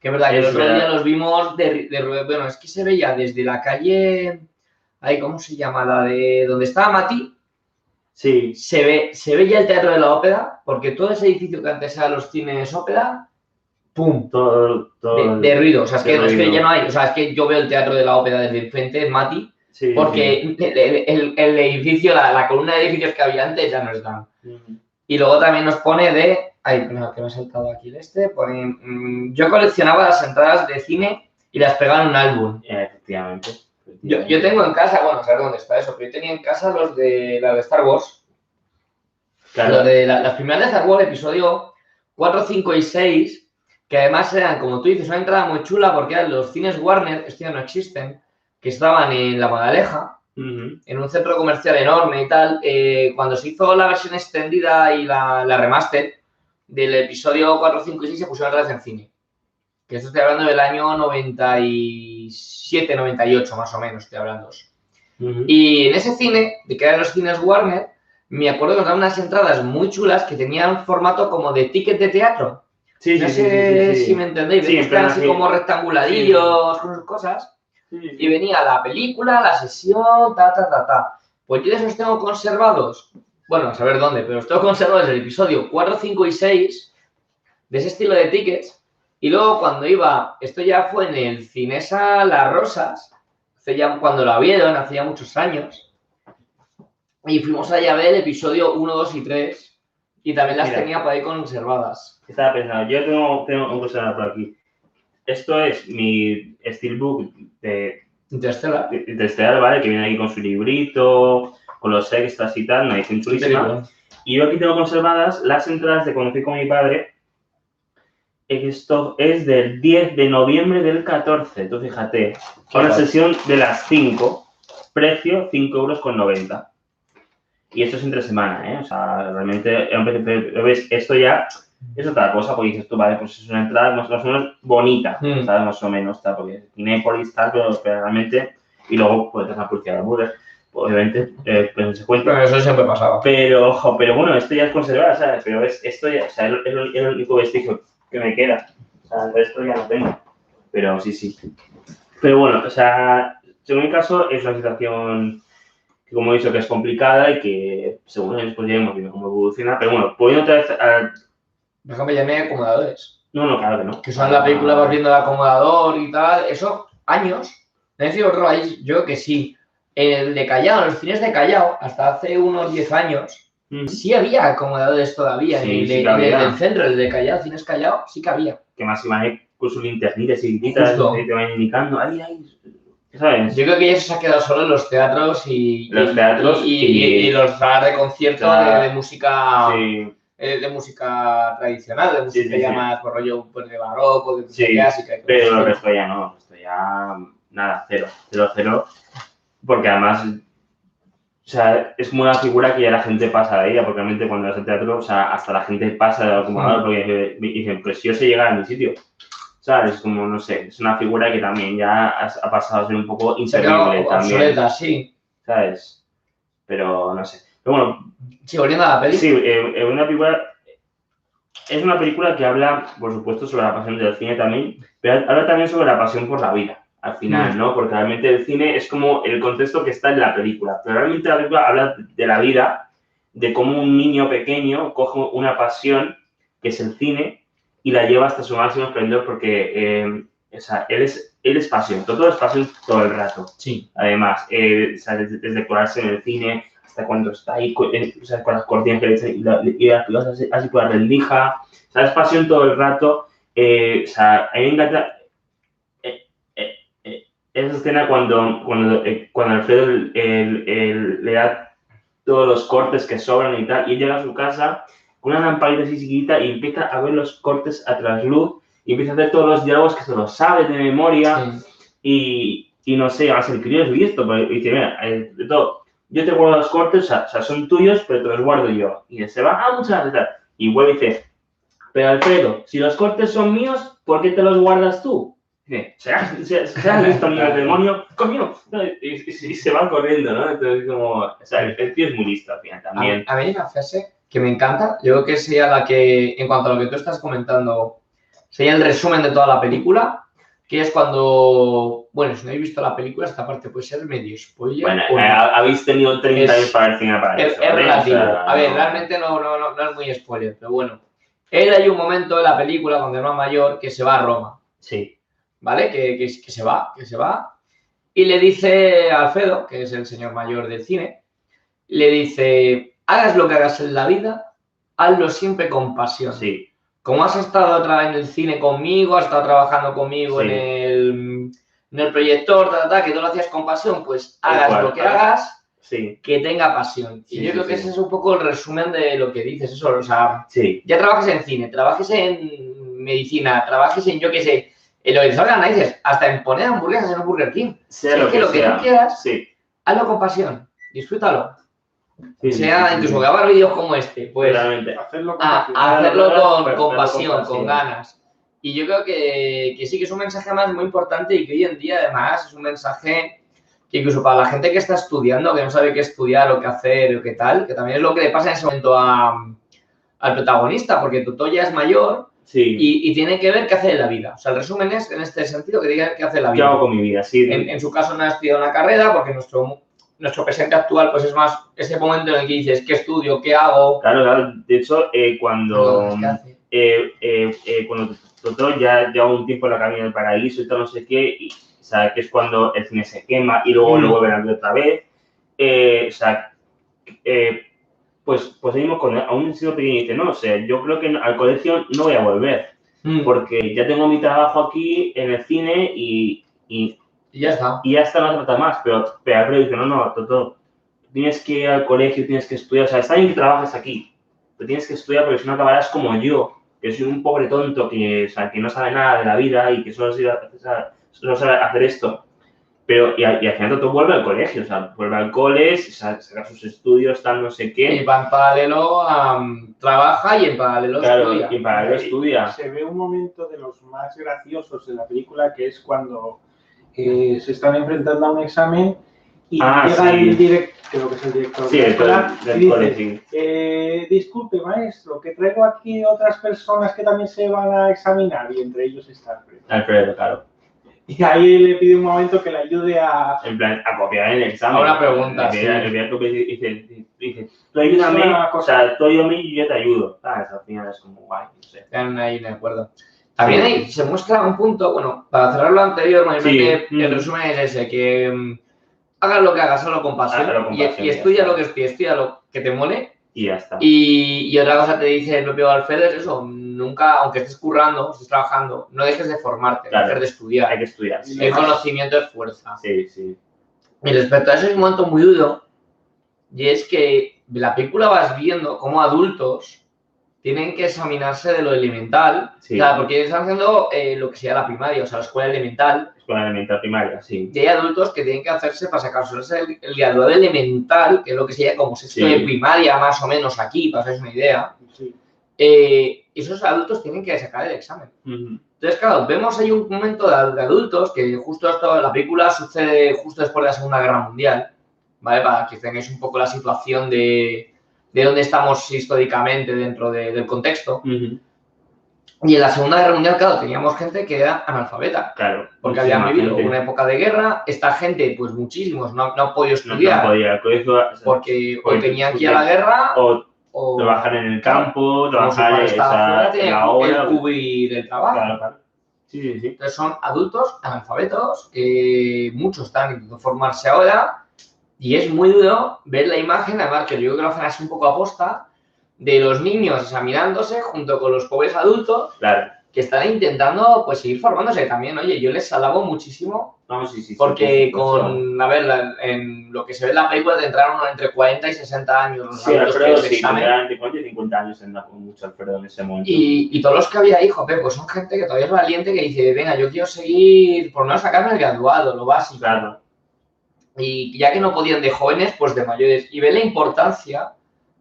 Que es verdad que el Es otro día los vimos de, de- Bueno, es que se veía desde la calle. Ay, ¿cómo se llama? La de donde estaba Mati. Sí, Se ve, se ve ya el Teatro de la Ópera, porque todo ese edificio que antes era los cines Ópera, ¡pum! todo, todo De, de ruido. O sea, es que, es ya no hay. O sea, es que yo veo el Teatro de la Ópera desde el frente, Mati, sí, porque el, el- el edificio, la, la columna de edificios que había antes ya no están. sí. Ujú. Y luego también nos pone de. Ay, no, que me ha saltado aquí el este. Pone. mm, yo coleccionaba las entradas de cine y las pegaba en un álbum. Efectivamente. Yo, yo tengo en casa, bueno, no sé dónde está eso, pero yo tenía en casa los de la de Star Wars. Claro, Los de la- las primeras de Star Wars, episodio 4, 5 y 6, que además eran, como tú dices, una entrada muy chula porque eran los cines Warner, estos ya no existen, que estaban en La Magaleja, Ujú. en un centro comercial enorme y tal. eh, cuando se hizo la versión extendida y la, la remaster del episodio 4, 5 y 6 se pusieron vez en cine. Que esto estoy hablando del año 97, 98 más o menos, estoy hablando. Ujú. Y en ese cine, de que eran los cines Warner, me acuerdo que nos daban unas entradas muy chulas que tenían formato como de ticket de teatro. Sí, no sí, sé sí, si me entendéis, Sí, plan así como rectanguladillos, cosas y venía la película, la sesión, ta, ta, ta, ta. Pues yo esos tengo conservados, bueno, a saber dónde, pero los tengo conservados del episodio 4, 5 y 6, de ese estilo de tickets. Y luego cuando iba, esto ya fue en el Cinesa Las Rosas, hace ya, cuando lo abrieron, hace ya muchos años, y fuimos allá a ver el episodio 1, 2 y 3, y también las Mira. tenía por ahí conservadas. Estaba pensando, yo tengo, tengo un cosa por aquí. Esto es mi steelbook de, Interstellar. Estelar, ¿vale? Que viene aquí con su librito, con los extras y tal, edición chulísima. Y yo aquí tengo conservadas las entradas de cuando fui con mi padre. Esto es del 10 de noviembre del 14. Tú fíjate, una guay. sesión de las 5, precio 5 euros con 90. Y esto es entre semana, ¿eh? O sea, realmente, ves, esto ya es otra cosa, porque dices tú, vale, pues es una entrada más, o menos bonita, Mm. ¿sabes? Más o menos, tal, porque Cinépolis, tal, pero, pero realmente, y luego pues la publicidad de Burger, obviamente, eh, pues se cuenta. Pero eso siempre pasaba. Pero, ojo, pero bueno, esto ya es conservar, ¿sabes? Pero es, esto ya, o sea, es, el- es el único vestigio que me queda. O sea, el resto ya no tengo. Pero sí, sí. Pero bueno, o sea, según mi caso, es una situación que, como he dicho, que es complicada y que según después ya hemos visto cómo evoluciona. Pero bueno, poniendo otra vez a... Por ejemplo, ya no hay acomodadores. No, no, claro que no. Que son la película vas viendo el acomodador y tal. Eso, años. No sé si otro país, yo que sí. El de Callao, los cines de Callao, hasta hace unos 10 años. Sí había acomodadores todavía. Sí, el sí de- que había. en el del centro, el de Callao, cines Callao, sí que había. Que más iban con sus linternitas y gritas Justo. y te van indicando, ahí, ahí, ¿sabes? Yo creo que ya se ha quedado solo en los teatros y, Los y- teatros y, y- y- y los salas de concierto Claro. de, de música Sí, eh, de música tradicional, de música Sí, sí, ya sí. más por rollo pues, de barroco, de música Sí, clásica. pero el resto ya no, el resto ya nada, cero, cero, cero, porque además, o sea, es como una figura que ya la gente pasa de ella, porque realmente cuando vas al teatro, o sea, hasta la gente pasa del acumulador, porque dicen, pues si yo sé llegar a mi sitio, ¿sabes? Como, no sé, es una figura que también ya ha, pasado a ser un poco inservible también, obsoleta, sí. ¿sabes? Pero, no sé. Pero bueno, Sí, volviendo a la peli. Sí, eh, eh, una película. Es una película que habla, por supuesto, sobre la pasión del cine también, pero habla también sobre la pasión por la vida, al final. ¿no? Porque realmente el cine es como el contexto que está en la película, pero realmente la película habla de la vida, de cómo un niño pequeño coge una pasión, que es el cine, y la lleva hasta su máximo esplendor, porque eh, o sea, él, es, él es pasión, todo es pasión todo el rato Sí. además, eh, o sea, desde, desde colarse en el cine hasta cuando está ahí o sea, con las cortinas que le echan y, la, y las así, así por la rendija, o sea, es pasión todo el rato, eh, o sea, a mí me encanta esa escena cuando, cuando, eh, cuando Alfredo el- el- el- le da todos los cortes que sobran y tal, y él llega a su casa con una lamparita así chiquita y empieza a ver los cortes a trasluz y empieza a hacer todos los diálogos que se los sabe de memoria. sí. Y, y no sé, además el crío es listo, porque dice, mira, eh, de todo, yo te guardo los cortes, o sea, o sea, son tuyos, pero te los guardo yo. Y él se va, ah, muchas gracias. tal. Y vuelve y dice, pero Alfredo, si los cortes son míos, ¿por qué te los guardas tú? Dice, ¿serás, serás, serás listo, niño del demonio? ¡Coño! Y, y- y se va corriendo, ¿no? Entonces, como, o sea, el, el tío es muy listo al final A, también. a mí hay una frase que me encanta. Yo creo que sería la que, en cuanto a lo que tú estás comentando, sería el resumen de toda la película. Que es cuando, bueno, si no habéis visto la película, esta parte puede ser medio spoiler. Bueno, o no. eh, habéis tenido 30 Es- años para el cine para Es, eso. es. O relativo. a ver, realmente no, no, no, no es muy spoiler, pero bueno. Él hay un momento en la película, cuando es más mayor, que se va a Roma, Sí, ¿vale? Que, que, que se va, que se va. Y le dice a Alfredo, que es el señor mayor del cine, le dice, hagas lo que hagas en la vida, hazlo siempre con pasión. sí, Como has estado otra vez en el cine conmigo, has estado trabajando conmigo Sí. en, el, en el proyector, ta, ta, ta, que tú lo hacías con pasión, pues hagas lo que hagas, sí, que tenga pasión. Y yo creo que ese es un poco el resumen de lo que dices, eso, o sea, sí. ya trabajes en cine, trabajes en medicina, trabajes en, yo qué sé, en lo que te salga las narices, hasta en poner hamburguesas en un Burger King. Sea Si lo es que que lo que sea. tú quieras, Sí, hazlo con pasión, disfrútalo. sí, sea sí, incluso sí. grabar vídeos como este, pues Realmente. Hacerlo con a, hacerlo con, pasión, con ganas. Y yo creo que, que sí que es un mensaje más muy importante y que hoy en día además es un mensaje que incluso para la gente que está estudiando, que no sabe qué estudiar o qué hacer o qué tal, que también es lo que le pasa en ese momento a- al protagonista, porque Toto ya es mayor Sí. y, y tiene que ver qué hace en la vida. O sea, el resumen es en este sentido que diga qué hace la ¿Qué vida. hago con mi vida? Sí, En, en su caso no ha estudiado una carrera porque nuestro, nuestro presente actual pues es más ese momento en el que dices qué estudio, qué hago, claro, claro. De hecho, eh, cuando, hace. eh, eh, cuando Totó ya lleva un tiempo en la cabina del paraíso y todo no sé qué, y, o sea, que es cuando el cine se quema y luego Mm. lo vuelven a ver otra vez. O sea, eh, pues, pues seguimos con a un sido pequeño y dice, no, o sea, yo creo que al colegio no voy a volver, Mm, porque ya tengo mi trabajo aquí en el cine y, y y ya está. y ya está, no trata más, pero, pero dice, no, no, Toto, tienes que ir al colegio, tienes que estudiar, o sea, está bien que trabajes aquí, pero tienes que estudiar porque si no acabarás como yo, que soy un pobre tonto que, o sea, que no sabe nada de la vida y que solo sabe, solo sabe hacer esto. Pero, y, al- y al final Toto vuelve al colegio, o sea, vuelve al cole, sa- saca sus estudios, tal, no sé Y qué. va en paralelo am, trabaja y en paralelo Claro, estudia. y para él estudia. Se ve un momento de los más graciosos de la película que es cuando eh, se están enfrentando a un examen y Ah, llega sí. el director, creo que es el director Sí, de la del, escuela, del y dice, cole, sí. eh, disculpe maestro, que traigo aquí otras personas que también se van a examinar y entre ellos está Alfredo. Alfredo, claro. Y ahí le pide un momento que le ayude a... En plan, a copiar el examen. Ahora pregunta, Le sí. pide- le pide copie y dice, dice, tú ayúdame, una o sea, tú ayúdame y yo te ayudo. ¿Sabes? Al final es como guay, no sé. Están ahí de acuerdo. También ahí se muestra un punto, bueno, para cerrar lo anterior, mayormente Sí. el Mm. resumen es ese, que mm, hagas lo que hagas, solo con pasión, con y, pasión, y ya estudia lo que estudia, estudia lo que te mole, Y ya está. y, y otra cosa te dice el propio Alfredo es eso, nunca, aunque estés currando, estés trabajando, no dejes de formarte, Claro. no dejes de estudiar, Hay que estudiar. Sí. el conocimiento es fuerza. Sí, sí. Y respecto a eso hay un momento muy duro, y es que de la película vas viendo cómo adultos tienen que examinarse de lo elemental, Sí. claro, porque están haciendo eh, lo que sea la primaria, o sea, la escuela elemental, Escuela elemental primaria, sí. y hay adultos que tienen que hacerse para sacarse el, el graduado elemental, que es lo que sería como sexto Sí. de primaria, más o menos aquí, para haceros una idea, Sí. eh, esos adultos tienen que sacar el examen. Ujú. Entonces, claro, vemos ahí un momento de, de adultos que justo esto, la película sucede justo después de la Segunda Guerra Mundial, ¿vale? Para que tengáis un poco la situación de, de dónde estamos históricamente dentro de- del contexto. Ujú. Y en la Segunda Guerra Mundial, claro, teníamos gente que era analfabeta, Claro. porque habían vivido gente. una época de guerra. Esta gente, pues muchísimos, no, no han podido No, no estudiar podía porque o porque tenían que ir a la guerra o o trabajar en el campo, trabajar en esa, en la el trabajo. Claro, claro. Sí, sí, sí. Entonces son adultos analfabetos, que muchos están intentando formarse ahora y es muy duro ver la imagen, además que yo creo que lo hacen así un poco aposta, de los niños examinándose junto con los pobres adultos Claro. Que están intentando pues seguir formándose también. Oye, yo les alabo muchísimo No, sí, sí, sí, porque por supuesto. con, a ver, la- en lo que se ve en la película tendrán entre 40 y 60 años los Sí, Alfredo sí, examen. tendrá entre 40 y 50 años en la, con mucho Alfredo en ese momento. Y, y todos los que había ahí, joder, pues son gente que todavía es valiente, que dice, venga, yo quiero seguir, por lo menos sacarme el graduado, lo básico. Claro. Y ya que no podían de jóvenes, pues de mayores. Y ve la importancia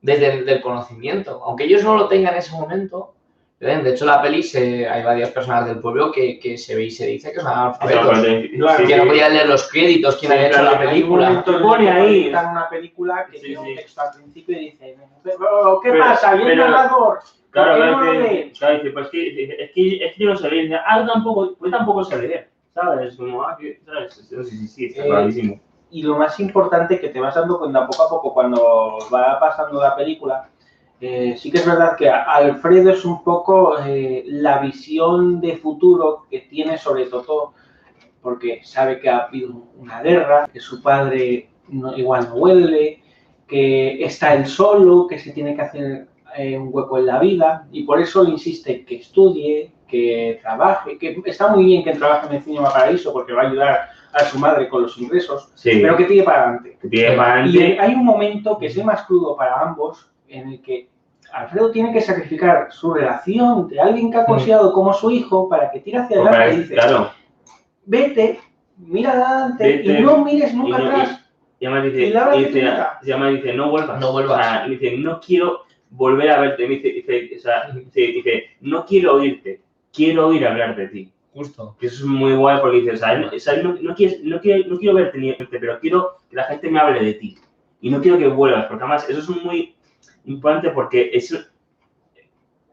desde el del conocimiento. Aunque ellos no lo tengan en ese momento. De hecho la peli se, hay varias personas del pueblo que, que se ve y se dice que son analfabetos. Claro, que no podían leer los créditos, quién Sí, había hecho la Hay un película. en el Pone ahí. proyectan una película que Sí, tiene un sí. texto al principio y dice, "Pero, ¿qué Pero- pasa? ¿Y el pero- narrador? Claro, ¿Por qué claro, que, lee?". claro, dice, pues que, dice, es que, es que yo no sé leer. Ah, yo tampoco, yo tampoco sé leer. ¿Sabes? Como, ah, que, ¿sabes? Sí, sí, sí, está Eh, clarísimo. y lo más importante que te vas dando cuenta poco a poco cuando va pasando la película, eh, sí que es verdad que Alfredo es un poco eh, la visión de futuro que tiene sobre Totó, porque sabe que ha habido una guerra, que su padre no- igual no vuelve, que está él solo, que se tiene que hacer eh, un hueco en la vida, y por eso le insiste que estudie, que trabaje, que está muy bien que trabaje en el Cinema Paraíso porque va a ayudar a su madre con los ingresos, Sí, pero que tire para adelante. que tiene para Y adelante. hay un momento que es el más crudo para ambos, en el que Alfredo tiene que sacrificar su relación de alguien que ha considerado como su hijo para que tire hacia adelante y dice, Claro. vete, mira adelante Vete, y no mires nunca y no- atrás. Y además dice, Y la verdad y que dice, nunca. y además dice, no vuelvas. No vuelvas. O sea, dice, no quiero volver a verte. Dice, dice, o sea, dice, dice, no quiero oírte, quiero oír hablar de ti. Justo. Que eso es muy guay porque dice, o sea, no, o sea, no, no quieres- no quiero, no quiero verte ni verte, pero quiero que la gente me hable de ti. Y no quiero que vuelvas, porque además eso es muy importante porque es,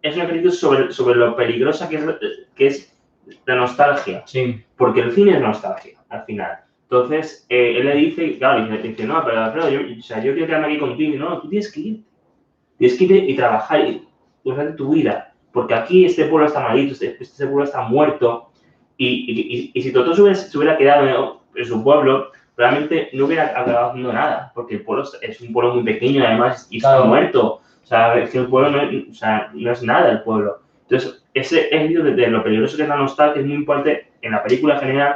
es un ejercicio sobre, sobre lo peligrosa que es, que es la nostalgia Sí. porque el cine es nostalgia, al final. Entonces, eh, él le dice, claro, dice, dice, no, pero Alfredo, yo, o sea, yo quiero quedarme aquí contigo. No, tú tienes que ir. Tienes que ir y trabajar y usar tu vida. Porque aquí este pueblo está malito, este, este pueblo está muerto. Y, y, y- y si Totó se hubiera, se hubiera quedado en su pueblo, realmente no hubiera acabado haciendo nada. Porque el pueblo es- es un pueblo muy pequeño, además, y está muerto. O sea, es que el pueblo no es, o sea, no es nada el pueblo. Entonces, ese ejercicio de, de lo peligroso que es la nostalgia es muy importante en la película en general,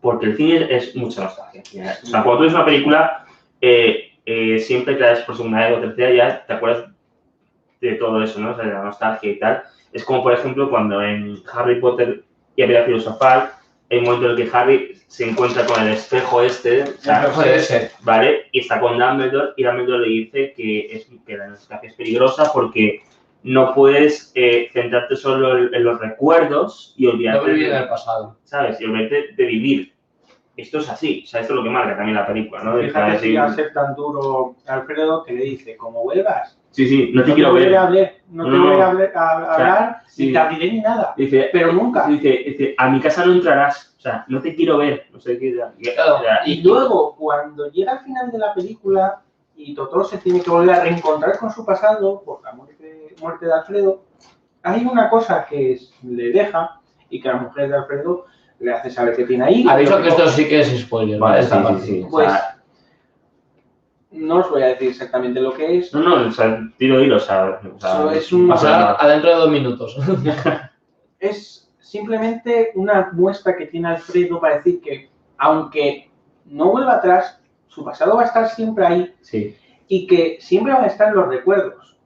porque el cine es mucha nostalgia. O sea, cuando tú ves una película, eh, eh, siempre que la ves por segunda vez o tercera ya te acuerdas de todo eso, ¿no? O sea, de la nostalgia y tal. Es como, por ejemplo, cuando en Harry Potter y la filosofal, hay un momento en el que Harry se encuentra con el espejo este, ¿sabes? Espejo de ese. ¿vale? Y está con Dumbledore y Dumbledore le dice que, es, que la nostalgia es peligrosa porque no puedes eh, centrarte solo en, en los recuerdos y No olvidarte, vivir en de, el pasado. ¿sabes? Y olvidarte de vivir esto es así, o sea, esto es lo que marca también la película, ¿no? De Fíjate si va a ser tan duro Alfredo que le dice, como vuelvas, Sí, sí, no te no te quiero volveré ver. a hablar, no te No, volveré a hablar, a- a O sea, hablar, sí. ni te abriré ni nada. Dice, Pero nunca. Dice, dice, a mi casa no entrarás, o sea, no te quiero ver, no sé qué. Claro, Y luego, cuando llega al final de la película y Totó se tiene que volver a reencontrar con su pasado por la muerte, muerte de Alfredo, hay una cosa que es- le deja y que la mujer de Alfredo le hace saber que tiene ahí. Aviso Pero que esto sí que es spoiler, ¿vale? Vale, sí, sí, sí. o Pues sea, no os voy a decir exactamente lo que es. no, no, o sea, tiro hilo, o sea, o sea, Eso es un- adentro de dos minutos. Es simplemente una muestra que tiene Alfredo para decir que, aunque no vuelva atrás, su pasado va a estar siempre ahí Sí, y que siempre van a estar los recuerdos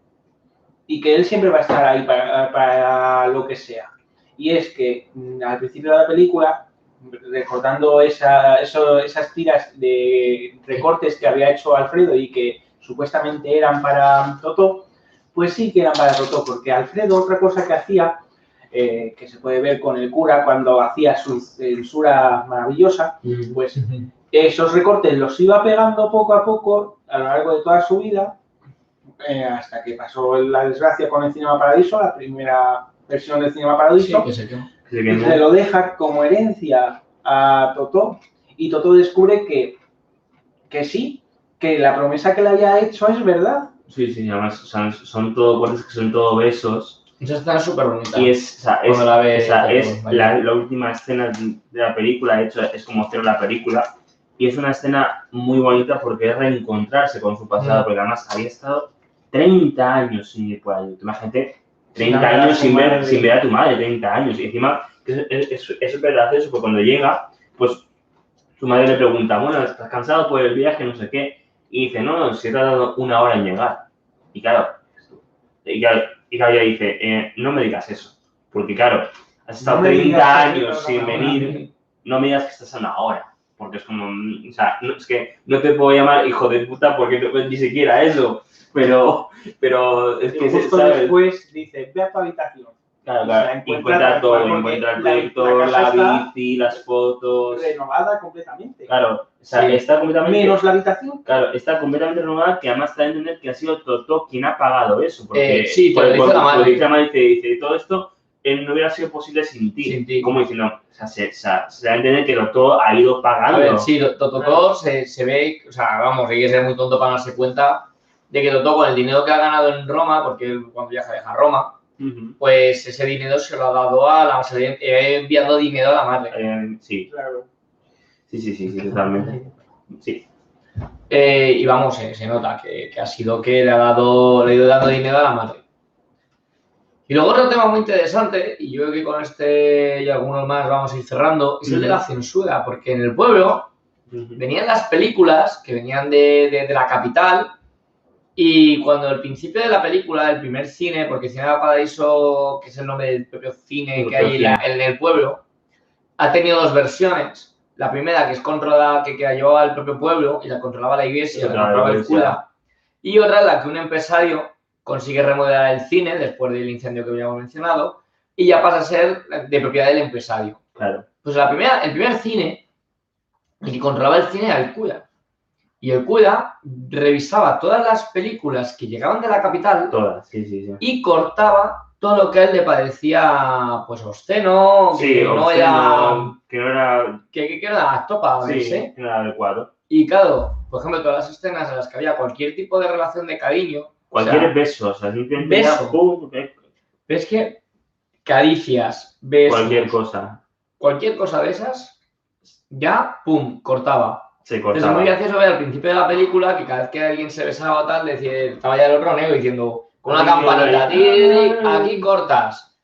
y que él siempre va a estar ahí para, para lo que sea. Y es que mm, al principio de la película, recordando esa, eso- esas tiras de recortes que había hecho Alfredo y que supuestamente eran para Toto, pues sí que eran para Toto, porque Alfredo otra cosa que hacía, eh, que se puede ver con el cura cuando hacía su censura maravillosa, pues esos recortes los iba pegando poco a poco a lo largo de toda su vida, eh, hasta que pasó la desgracia con el Cinema Paradiso, la primera versión del Cinema Paradiso, sí que no. se lo deja como herencia a Totó, y Totó descubre que, que sí, que la promesa que le había hecho es verdad. Sí, sí, además o sea, son todo cosas que son todo besos. Esa escena es súper bonita. Y es, o sea, es, Cuando la ve o sea, es la, la última escena de la película, de hecho, es como cierra la película. Y es una escena muy bonita porque es reencontrarse con su pasado, Mm. porque además había estado 30 años sin ir por ahí. Tú Imagínate, 30 ver a años sin ver, madre. sin ver a tu madre, 30 años. Y encima, es es- es- gracioso porque cuando llega, pues su madre le pregunta, bueno, ¿estás cansado por el viaje? No sé qué. Y dice, no, no, si he tardado una hora en llegar. Y claro, y claro, y claro, ella dice, eh, no me digas eso. Porque claro, has estado No me 30 digas que años sin venir, no me digas que estás a una hora. Porque es como, o sea, no, es que no te puedo llamar hijo de puta porque no- ni siquiera eso. Pero, pero es que, y justo ¿sabes? después dice, ve a tu habitación. Claro, claro, se encuentra encuentra todo, encuentra el proyector, la la, bici, las fotos. Renovada completamente. Claro, o sea, Sí. está completamente. Menos la habitación. Claro, está completamente renovada, que además está a entender que ha sido Toto quien ha pagado eso. Porque, Eh, sí, te por- por- la por- dice la madre, dice, dice, todo esto eh, no hubiera sido posible sin ti. Sin ti. Como diciendo, o sea, se, o sea, se da a entender que Toto ha ido pagando. A ver, sí, Totó se, se ve, o sea, vamos, hay que ser muy tonto para darse cuenta de que Totó con el dinero que ha ganado en Roma, porque él cuando viaja viaja a Roma, pues ese dinero se lo ha dado a la, se le ha enviado dinero a la madre. Eh, sí, Claro. sí, sí, sí, sí, totalmente. Sí, Eh, y vamos, se, se nota que, que ha sido que le ha dado, le ha ido dando dinero a la madre. Y luego otro tema muy interesante, y yo creo que con este y algunos más vamos a ir cerrando, es el de la censura, porque en el pueblo venían las películas que venían de, de- de la capital y cuando al principio de la película, el primer cine, porque Cinema Paraíso, que es el nombre del propio cine El que hay en, el pueblo, ha tenido dos versiones. La primera, que es controlada, que, que llevaba el propio pueblo y la controlaba la iglesia, Controlaba la controlaba el cura. Y otra, la que un empresario consigue remodelar el cine después del incendio que habíamos mencionado y ya pasa a ser de propiedad del empresario. claro. Pues la primera, el primer cine, el que controlaba el cine era el cura. Y el cura revisaba todas las películas que llegaban de la capital Todas, sí, sí, sí. y cortaba todo lo que a él le parecía pues obsceno, Sí, que no era que no era, que, que, era apto para sí, verse. que no era adecuado. Y claro, por ejemplo, todas las escenas en las que había cualquier tipo de relación de cariño, Cualquier o sea, beso, o sea, simplemente ya, beso. pum, eh, ves que caricias, besos, cualquier cosa cualquier cosa de esas, ya, pum, cortaba. Es muy gracioso ver al principio de la película que cada vez que alguien se besaba tal, decía, estaba ya el otro negro diciendo con una campanita, no "Ti, hay- ti, ti, aquí cortas,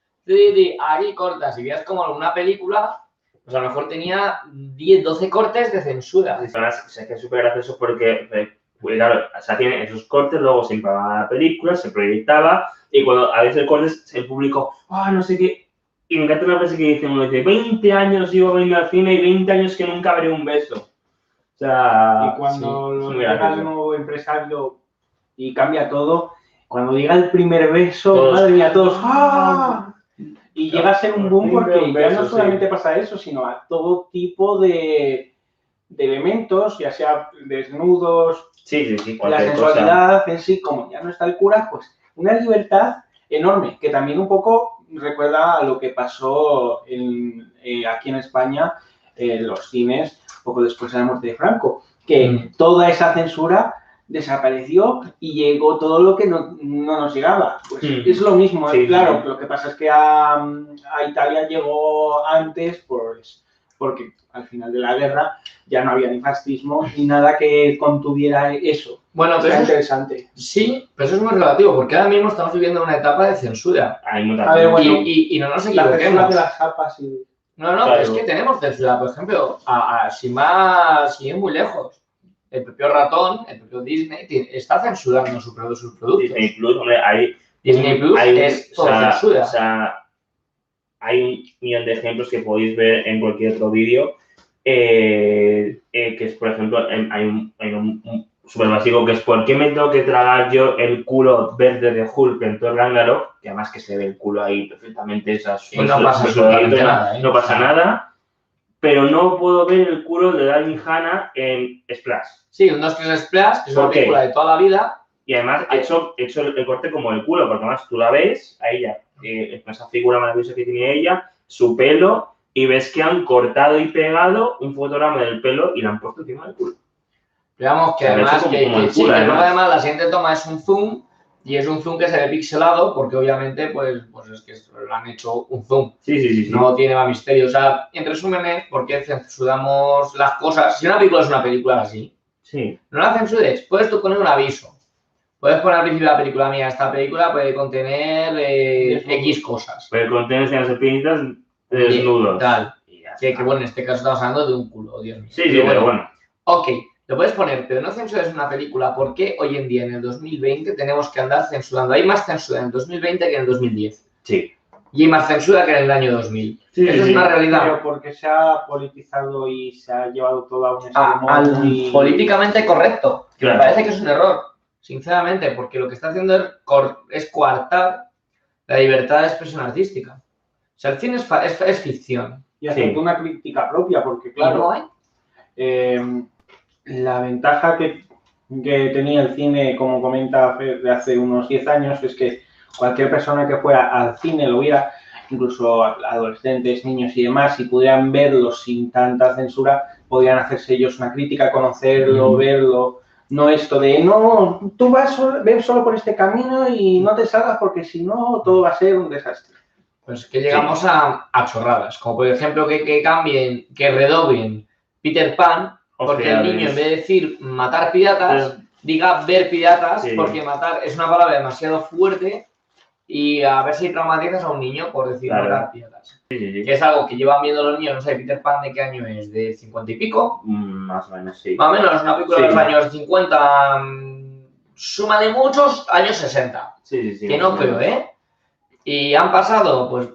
aquí cortas. Y veías como en una película, pues a lo mejor tenía 10, 12 cortes de censura. Además, o sea, que es súper gracioso porque, eh, pues, claro, o sea, tiene esos cortes, luego se impagaba la película, se proyectaba, y cuando a veces cortes, el público, ah, no sé qué, y me encanta una frase que dice uno, dice, 20 años llevo veniendo al cine y 20 años que nunca veré un beso. Sea, Y cuando sí, muy llega el nuevo empresario y cambia todo, cuando llega el primer beso, Todos, madre mía, todos ¡ah! Y llega a ser un boom porque ya no sí. solamente pasa eso, sino a todo tipo de, de elementos, ya sea desnudos, Sí, sí, sí, la cosa. sensualidad en sí, como ya no está el cura, pues una libertad enorme, que también un poco recuerda a lo que pasó en- eh, aquí en España, en los cines, poco después de la muerte de Franco, que Mm. toda esa censura desapareció y llegó todo lo que no, no nos llegaba. Pues Mm. es lo mismo, Sí, claro, sí. lo que pasa es que a, a Italia llegó antes, pues, porque al final de la guerra ya no había ni fascismo ni nada que contuviera eso. Bueno, pero es- interesante. sí, pero eso es muy relativo, porque ahora mismo estamos viviendo una etapa de censura. Hay muchas A ver, cosas. bueno, y, y- y no nos La equivoquemos. de las zapas y... No, no, Claro. es que tenemos censura. Por ejemplo, a, a- sin más, sin ir muy lejos, el propio ratón, el propio Disney, está censurando sus productos. Disney Plus, hombre, hay, Disney Plus hay es todo o sea, censura. o sea, hay un millón de ejemplos que podéis ver en cualquier otro vídeo. eh, eh, que es, por ejemplo, en- hay un, hay un, súper básico que es ¿por qué me tengo que tragar yo el culo verde de Hulk en Thor Ragnarok? Que además que se ve el culo ahí perfectamente. esas- Y no pasa absolutamente nada, ¿eh? No pasa nada. Pero no puedo ver el culo de Dani Hanna en Splash. Sí, un 2 3 Splash, que es una Ok. película de toda la vida. Y además he hecho, he hecho el, corte como el culo, porque además tú la ves a ella, eh, esa figura maravillosa que tiene ella, su pelo, y ves que han cortado y pegado un fotograma del pelo y lo han puesto encima del culo. Digamos que además, como- que, como que el sí, culo, que luego además. además la siguiente toma es un zoom y es un zoom que se ve pixelado porque obviamente pues, pues es que lo han hecho un zoom. Sí, sí, sí. sí. No tiene más misterio. O sea, en resumen es por qué censuramos las cosas. Si una película es una película así, Sí, no la censures. Puedes tú poner un aviso. Puedes poner al principio de la película mía, esta película puede contener eh. X cosas. pero contiene escenas explícitas de desnudos. Tal. Que, que bueno, en este caso estamos hablando de un culo, Dios mío. Sí, sí, pero bueno. Ok, lo puedes poner, pero no censures una película porque hoy en día, en el 2020, tenemos que andar censurando. Hay más censura en el 2020 que en el 2010. Sí. Y hay más censura que en el año 2000. Sí, Eso sí, es una realidad. Pero porque se ha politizado y se ha llevado todo a un A- extremo al muy- políticamente correcto. Claro. Me parece que es un error, sinceramente, porque lo que está haciendo es, cor- es coartar la libertad de expresión artística. O sea, el cine es, fa- es- es ficción. Y hacerte Sí. una crítica propia, porque Y claro, no hay. eh, la ventaja que, que tenía el cine, como comenta de hace unos 10 años, es que cualquier persona que fuera al cine lo viera, incluso adolescentes, niños y demás, si pudieran verlo sin tanta censura, podrían hacerse ellos una crítica, conocerlo, verlo. No esto de, no, tú vas solo, ves solo por este camino y no te salgas porque si no todo va a ser un desastre. Pues que llegamos a, a chorradas, como por ejemplo que, que cambien, que redoblen Peter Pan, porque el niño en vez de decir matar piratas, diga ver piratas, Sí. porque matar es una palabra demasiado fuerte y a ver si traumatizas a un niño por decir Claro. matar piratas. Sí, sí, sí. Que es algo que llevan viendo los niños, no sé, Peter Pan de qué año es, de 50 y pico, Mm, Más o menos, sí. más o menos, una película de Sí. los años 50, mm, suma de muchos, años 60. Sí, sí, sí. Que no creo, ¿eh? Y han pasado, pues,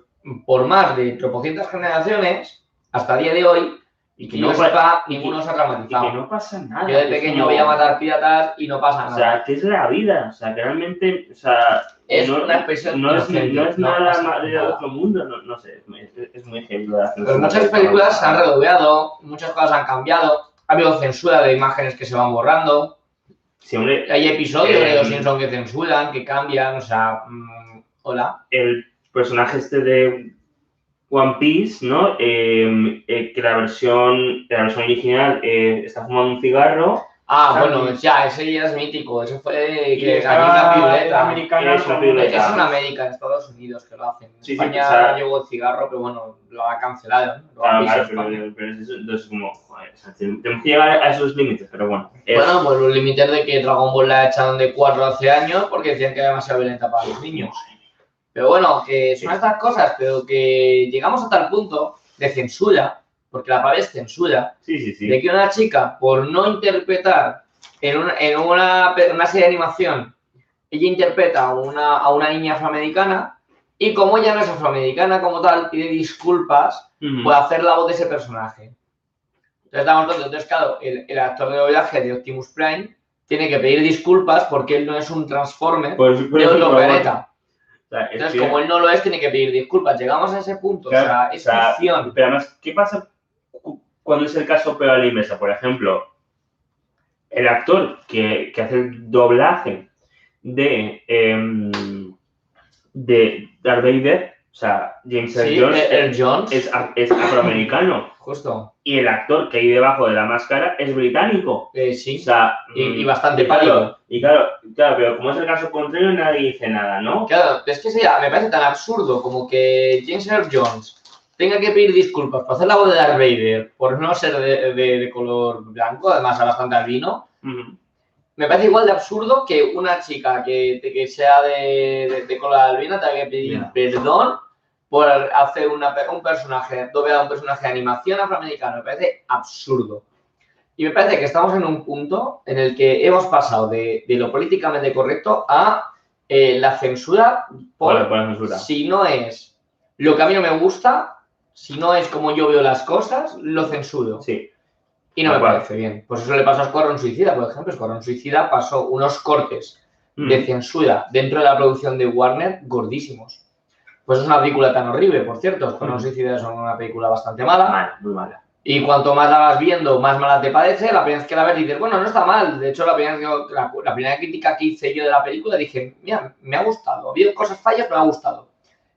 por más de tropocientas generaciones hasta el día de hoy, y que no sepa, y que- ninguno se ha Y traumatizado. que no pasa nada. Yo de pequeño como- veía matar piratas y no pasa O nada. sea, que es la vida. O sea, que realmente, o sea, Es no, una expresión no no es nada más de nada. otro mundo, no, no sé, es, muy- es muy heavy lo de la Pero censura. muchas películas se han redobleado, muchas cosas han cambiado, ha habido censura de imágenes que se van borrando, Sí, hombre, hay episodios de Eh, Los Simpsons que censuran, que cambian, o sea, mm, hola. el personaje este de One Piece, ¿no? Eh, eh, que la versión, la versión original eh, está fumando un cigarro. Ah, Ah, bueno, sí. ya, ese ya es mítico, ese fue que una era piruleta. americana Es una. Es en América, en Estados Unidos que lo hacen. En Sí, sí, España o sea- llegó el cigarro, pero bueno, lo ha cancelado. ¿no? Lo Ah, visto vale, pero, pero es eso, entonces como, joder, o sea, tenemos que llegar a esos límites, pero bueno. es- Bueno, pues los límites de que Dragon Ball la echaron de 4 hace años porque decían que era demasiado violenta para los niños. Pero bueno, que son estas cosas, pero que llegamos a tal punto de censura, porque la palabra es censura, sí, sí, sí. de que una chica, por no interpretar en una, en una, una serie de animación, ella interpreta a una, a una niña afroamericana y como ella no es afroamericana como tal, pide disculpas Ujú. por hacer la voz de ese personaje. Entonces. Entonces, claro, el, el actor de doblaje de Optimus Prime tiene que pedir disculpas porque él no es un Transformer Pues, pues, de otro planeta. O sea, es Entonces, que- como él no lo es, tiene que pedir disculpas. Llegamos a ese punto. Claro, o sea, es o sea, ficción. Pero además, ¿qué pasa? cuando es el caso pero a la inversa. Por ejemplo, el actor que, que hace el doblaje de, em, de Darth Vader, o sea, James Earl Sí, Jones, es, es afroamericano. Justo. Y el actor que hay debajo de la máscara es británico. Eh, O sí. sea, Y, mm, y bastante y claro, pálido. Y claro, claro, pero como es el caso contrario, nadie dice nada, ¿no? Claro, es que me parece tan absurdo como que James Earl Jones tenga que pedir disculpas por hacer la voz de Darth Vader, por no ser de, de- de color blanco, además a bastante albino. Ujú. Me parece igual de absurdo que una chica que, que sea de, de- de color albino tenga que pedir perdón por hacer una, un personaje, doblar a un personaje de animación afroamericano. Me parece absurdo. Y me parece que estamos en un punto en el que hemos pasado de, de lo políticamente correcto a eh, la censura por, Por, por la censura. si no es lo que a mí no me gusta, si no es como yo veo las cosas, lo censuro. Sí. Y no me acuerdo. parece bien. Pues eso le pasó a Escuadrón Suicida, por ejemplo. Escuadrón Suicida pasó unos cortes Mm. de censura dentro de la producción de Warner gordísimos. Pues es una película tan horrible, por cierto. Escuadrón Mm. Suicida es una película bastante mala. Mala, muy mala. Y cuanto más la vas viendo, más mala te parece. La primera vez que la ves dices, bueno, no está mal. De hecho, la primera, que- la, la primera crítica que hice yo de la película dije, mira, me ha gustado. Ha habido cosas fallas, pero me ha gustado.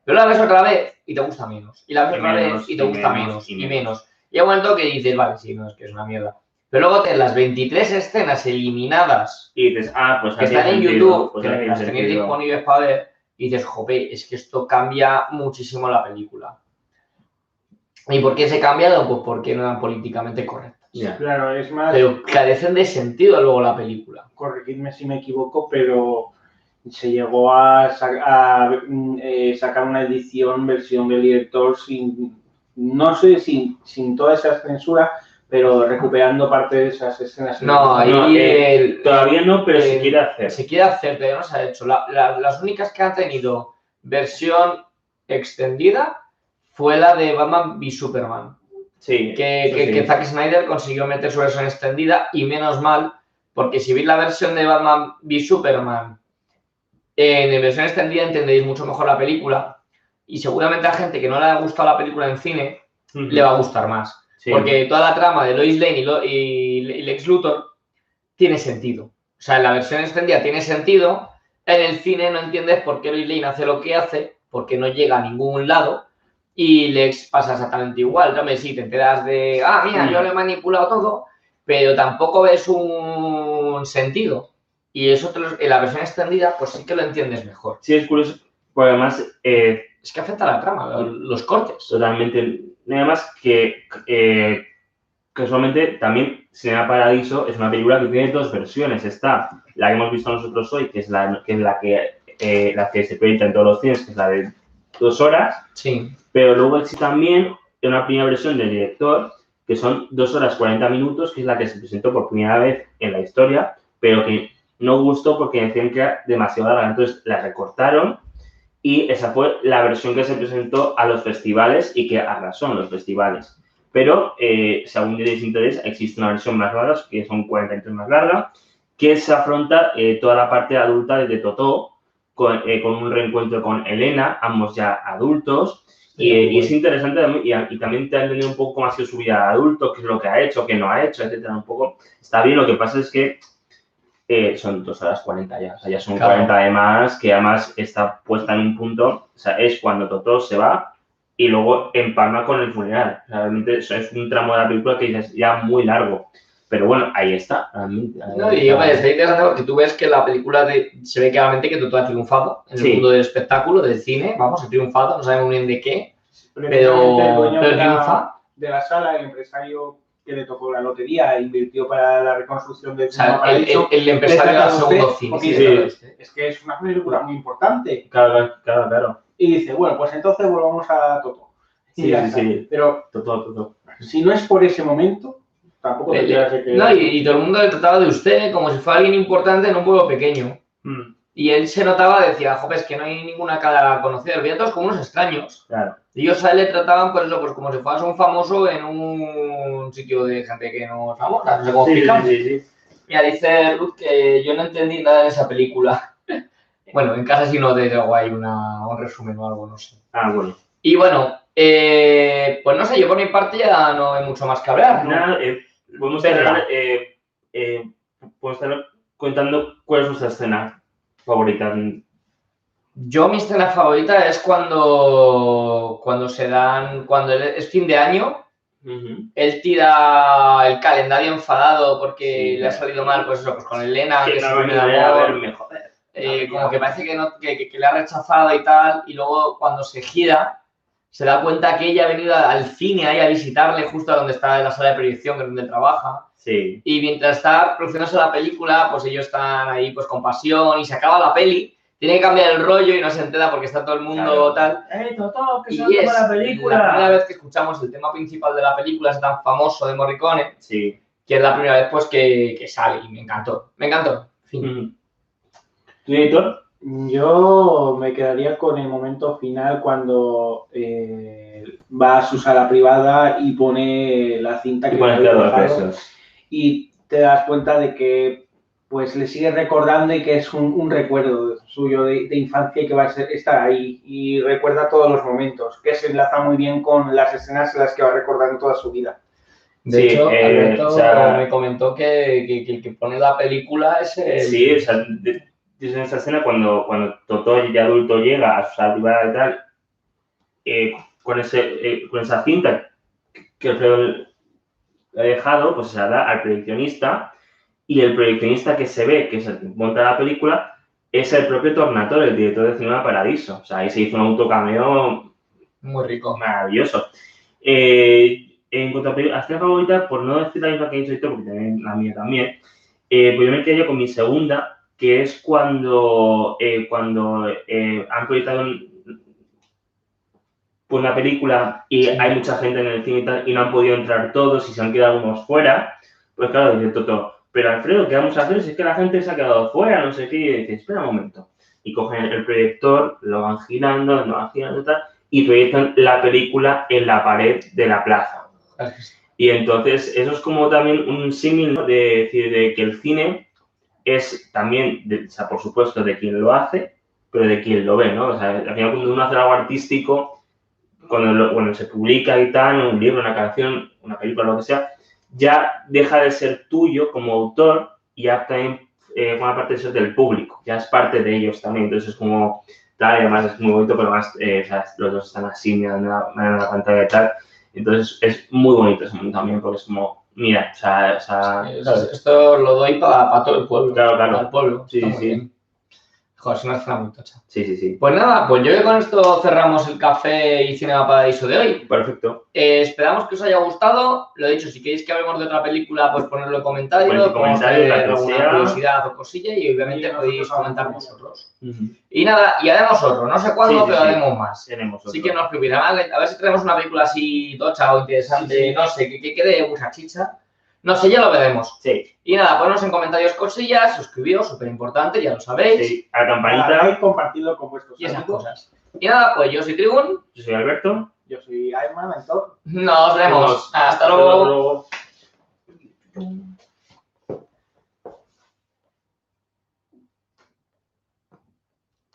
Pero la ves otra vez y te gusta menos. Y la ves Y otra menos, vez y te y gusta menos, menos, y menos. menos. Y hay un momento que dices, vale, sí, no, es que es una mierda. Pero luego tienes las 23 escenas eliminadas Y dices, ah, pues que están en sentido, YouTube, pues que las tenéis disponibles para ver, y dices, jope, es que esto cambia muchísimo la película. ¿Y por qué se ha cambiado? Pues porque no eran políticamente correctas. Ya. Claro, es más, Pero carecen de sentido luego la película. corregidme si me equivoco, pero se llegó a, sa- a, mm, eh, sacar una edición, versión del director sin, no sé, sin, sin toda esa censura, pero recuperando parte de esas escenas. No, ahí No, eh, el- Todavía no, pero se Eh, quiere hacer. se quiere hacer, pero no se ha hecho. La- la- las únicas que han tenido versión extendida fue la de Batman v Superman. Sí. que, eso que, sí. que Zack Snyder consiguió meter su versión extendida y menos mal, porque si veis la versión de Batman v Superman en versión extendida entendéis mucho mejor la película y seguramente a gente que no le ha gustado la película en cine le va a gustar más. Sí. Porque toda la trama de Lois Lane y, Lo- y y Lex Luthor tiene sentido. O sea, en la versión extendida tiene sentido. En el cine no entiendes por qué Lois Lane hace lo que hace, porque no llega a ningún lado. Y Lex pasa exactamente igual. También sí, te enteras de, ah, mira, yo le he manipulado todo, pero tampoco ves un sentido. Y eso te lo- en la versión extendida, pues sí que lo entiendes mejor. Sí, es curioso, porque además, eh, Es que afecta a la trama, los cortes. totalmente. Nada más que eh, casualmente también Cinema Paradiso es una película que tiene dos versiones. Está la que hemos visto nosotros hoy, que es la que, es la, que, eh, la que se proyecta en todos los cines, que es la de dos horas, Sí. pero luego existe también una primera versión del director, que son dos horas 40 minutos, que es la que se presentó por primera vez en la historia, pero que no gustó porque decían que era demasiado larga. Entonces la recortaron y esa fue la versión que se presentó a los festivales y que arrasó en los festivales. Pero, eh, si algún día tenéis interés, existe una versión más larga, que son 40 minutos más larga, que se afronta eh, toda la parte adulta de Totó, con, eh, con un reencuentro con Elena, ambos ya adultos, y, eh, y es interesante y, también te ha entendido un poco cómo ha sido su vida de adulto, qué es lo que ha hecho, qué no ha hecho, etcétera, un poco. Está bien, lo que pasa es que eh, son dos horas 40 ya, o sea, ya son Claro. 40 de más, que además está puesta en un punto, o sea, es cuando Totó se va y luego empalma con el funeral. O sea, realmente eso es un tramo de la película que ya es ya muy largo. Pero bueno, ahí está. realmente, ahí No, y hombre, está interesante porque tú ves que la película de, se ve claramente que Totó ha triunfado en el Sí. mundo del espectáculo, del cine, vamos, ha triunfado, no sabemos bien de qué, pero, pero de la- triunfa. de la sala, el empresario que le tocó la lotería e invirtió para la reconstrucción del O sea, Cinema el, el, el empresario le del trata a segundo cine. sí, sí. es que es una película muy importante. Claro, claro, claro. Y dice, bueno, pues entonces volvamos a Toto. Sí, sí. Pero Totó, Totó. si no es por ese momento, tampoco El- tendría que... No, y, y todo el mundo le trataba de usted como si fuera alguien importante en un pueblo pequeño. Mm, Y él se notaba, decía, joder, es que no hay ninguna cara a conocer, veía todos como unos extraños. Claro. Y ellos a él le trataban, pues eso, pues como si fueras un famoso en un sitio de gente que no es famosa, no sé cómo Sí, sí, sí. Mira, dice Ruth que yo no entendí nada de esa película. Bueno, en casa sí no te hago ahí una, un resumen o algo, no sé. Ah, bueno. Y bueno, eh, pues no sé, yo por mi parte ya no hay mucho más que hablar. ¿no? Nada, eh, podemos eh, eh, estar contando cuál es vuestra escena favorita. Yo mi escena favorita es cuando, cuando se dan, cuando es fin de año, él tira el calendario enfadado porque Sí, le ha salido mal, pues eso, pues con Elena, que, Que se a amor, verme, joder. eh, como que parece que, no, que, le ha rechazado y tal, y luego cuando se gira, se da cuenta que ella ha venido al cine ahí a visitarle justo a donde está la sala de proyección, que es donde trabaja, Sí, y mientras está produciéndose la película, pues ellos están ahí pues con pasión, y se acaba la peli, tiene que cambiar el rollo y no se entera porque está todo el mundo Claro. tal. ¡Eh, Totó, que Y se es acaba la la película! primera vez que escuchamos el tema principal de la película, ese tan famoso de Morricone, Sí. que es la primera vez pues que, que sale y me encantó. Me encantó. Fin. ¿Tu editor? Yo me quedaría con el momento final cuando eh, va a su sala privada y pone la cinta Y que claro los dejado besos. Y te das cuenta de que pues le sigue recordando y que es un, un recuerdo suyo de, de infancia y que va a ser, estar ahí y recuerda todos los momentos, que se enlaza muy bien con las escenas en las que va recordando toda su vida. De Sí, hecho, eh, Alberto o sea- me comentó que, que- que el que pone la película es el... Sí, o sea, en esa escena cuando, cuando Totó ya adulto llega a su privada y tal, eh, con, ese, eh, con esa cinta que Alfredo dejado, pues se da al proyeccionista y el proyeccionista que se ve, que se monta la película, es el propio Tornatore, el director de Cinema Paradiso. O sea, ahí se hizo un autocameo Muy rico. maravilloso. Eh, en cuanto a peli- a escena favorita, por no decir la misma que he dicho porque también la mía también, eh, pues yo me quedé con mi segunda, que es cuando, eh, cuando eh, han proyectado un- pues, una película y hay mucha gente en el cine y, tal, y no han podido entrar todos y se han quedado algunos fuera, pues claro, dice Toto, pero Alfredo, ¿qué vamos a hacer si es que la gente se ha quedado fuera? No sé qué, y dice, espera un momento. Y cogen el proyector, lo van girando, lo van girando y tal, y proyectan la película en la pared de la plaza. Y entonces eso es como también un símil de decir de que el cine es también, de- o sea, por supuesto, de quien lo hace, pero de quien lo ve, ¿no? O sea, al final cuando uno hace algo artístico, cuando lo- bueno, se publica y tal, un libro, una canción, una película, lo que sea, ya deja de ser tuyo como autor y ya también eh, forma parte de eso del público, ya es parte de ellos también, entonces es como, tal, y además es muy bonito, pero además eh, o sea, los dos están así mirando la, mirando la pantalla y tal, entonces es muy bonito ese momento también, porque es como, mira, o sea. Esto lo doy para todo el pueblo. Claro, claro. Para el pueblo. Sí, sí. bien. Joder, es una escena muy tocha. sí, sí, sí, Pues nada, pues yo creo que con esto cerramos el café y Cinema Paradiso de hoy. perfecto. Eh, esperamos que os haya gustado. Lo dicho, si queréis que hablemos de otra película, pues ponedlo en comentarios. Podemos comentarios, alguna curiosidad o cosilla y obviamente Y podéis comentar vosotros. Y nada, y haremos otro. No sé cuándo, Sí, sí, pero sí. haremos más. Tenemos Así otro. que no os preocupéis. A ver a ver si traemos una película así tocha o interesante, Sí, sí. no sé, que, que quede mucha chicha. No sé, ya lo veremos. Sí, Y nada, ponnos en comentarios cosillas, suscribiros, súper importante, ya lo sabéis. sí, a la campanita. Para compartirlo con vuestros Y esas amigos. cosas. Y nada, pues yo soy Tribun. Yo soy Alberto. Yo soy Ayman, mentor. Nos vemos. Nos- Hasta luego. luego.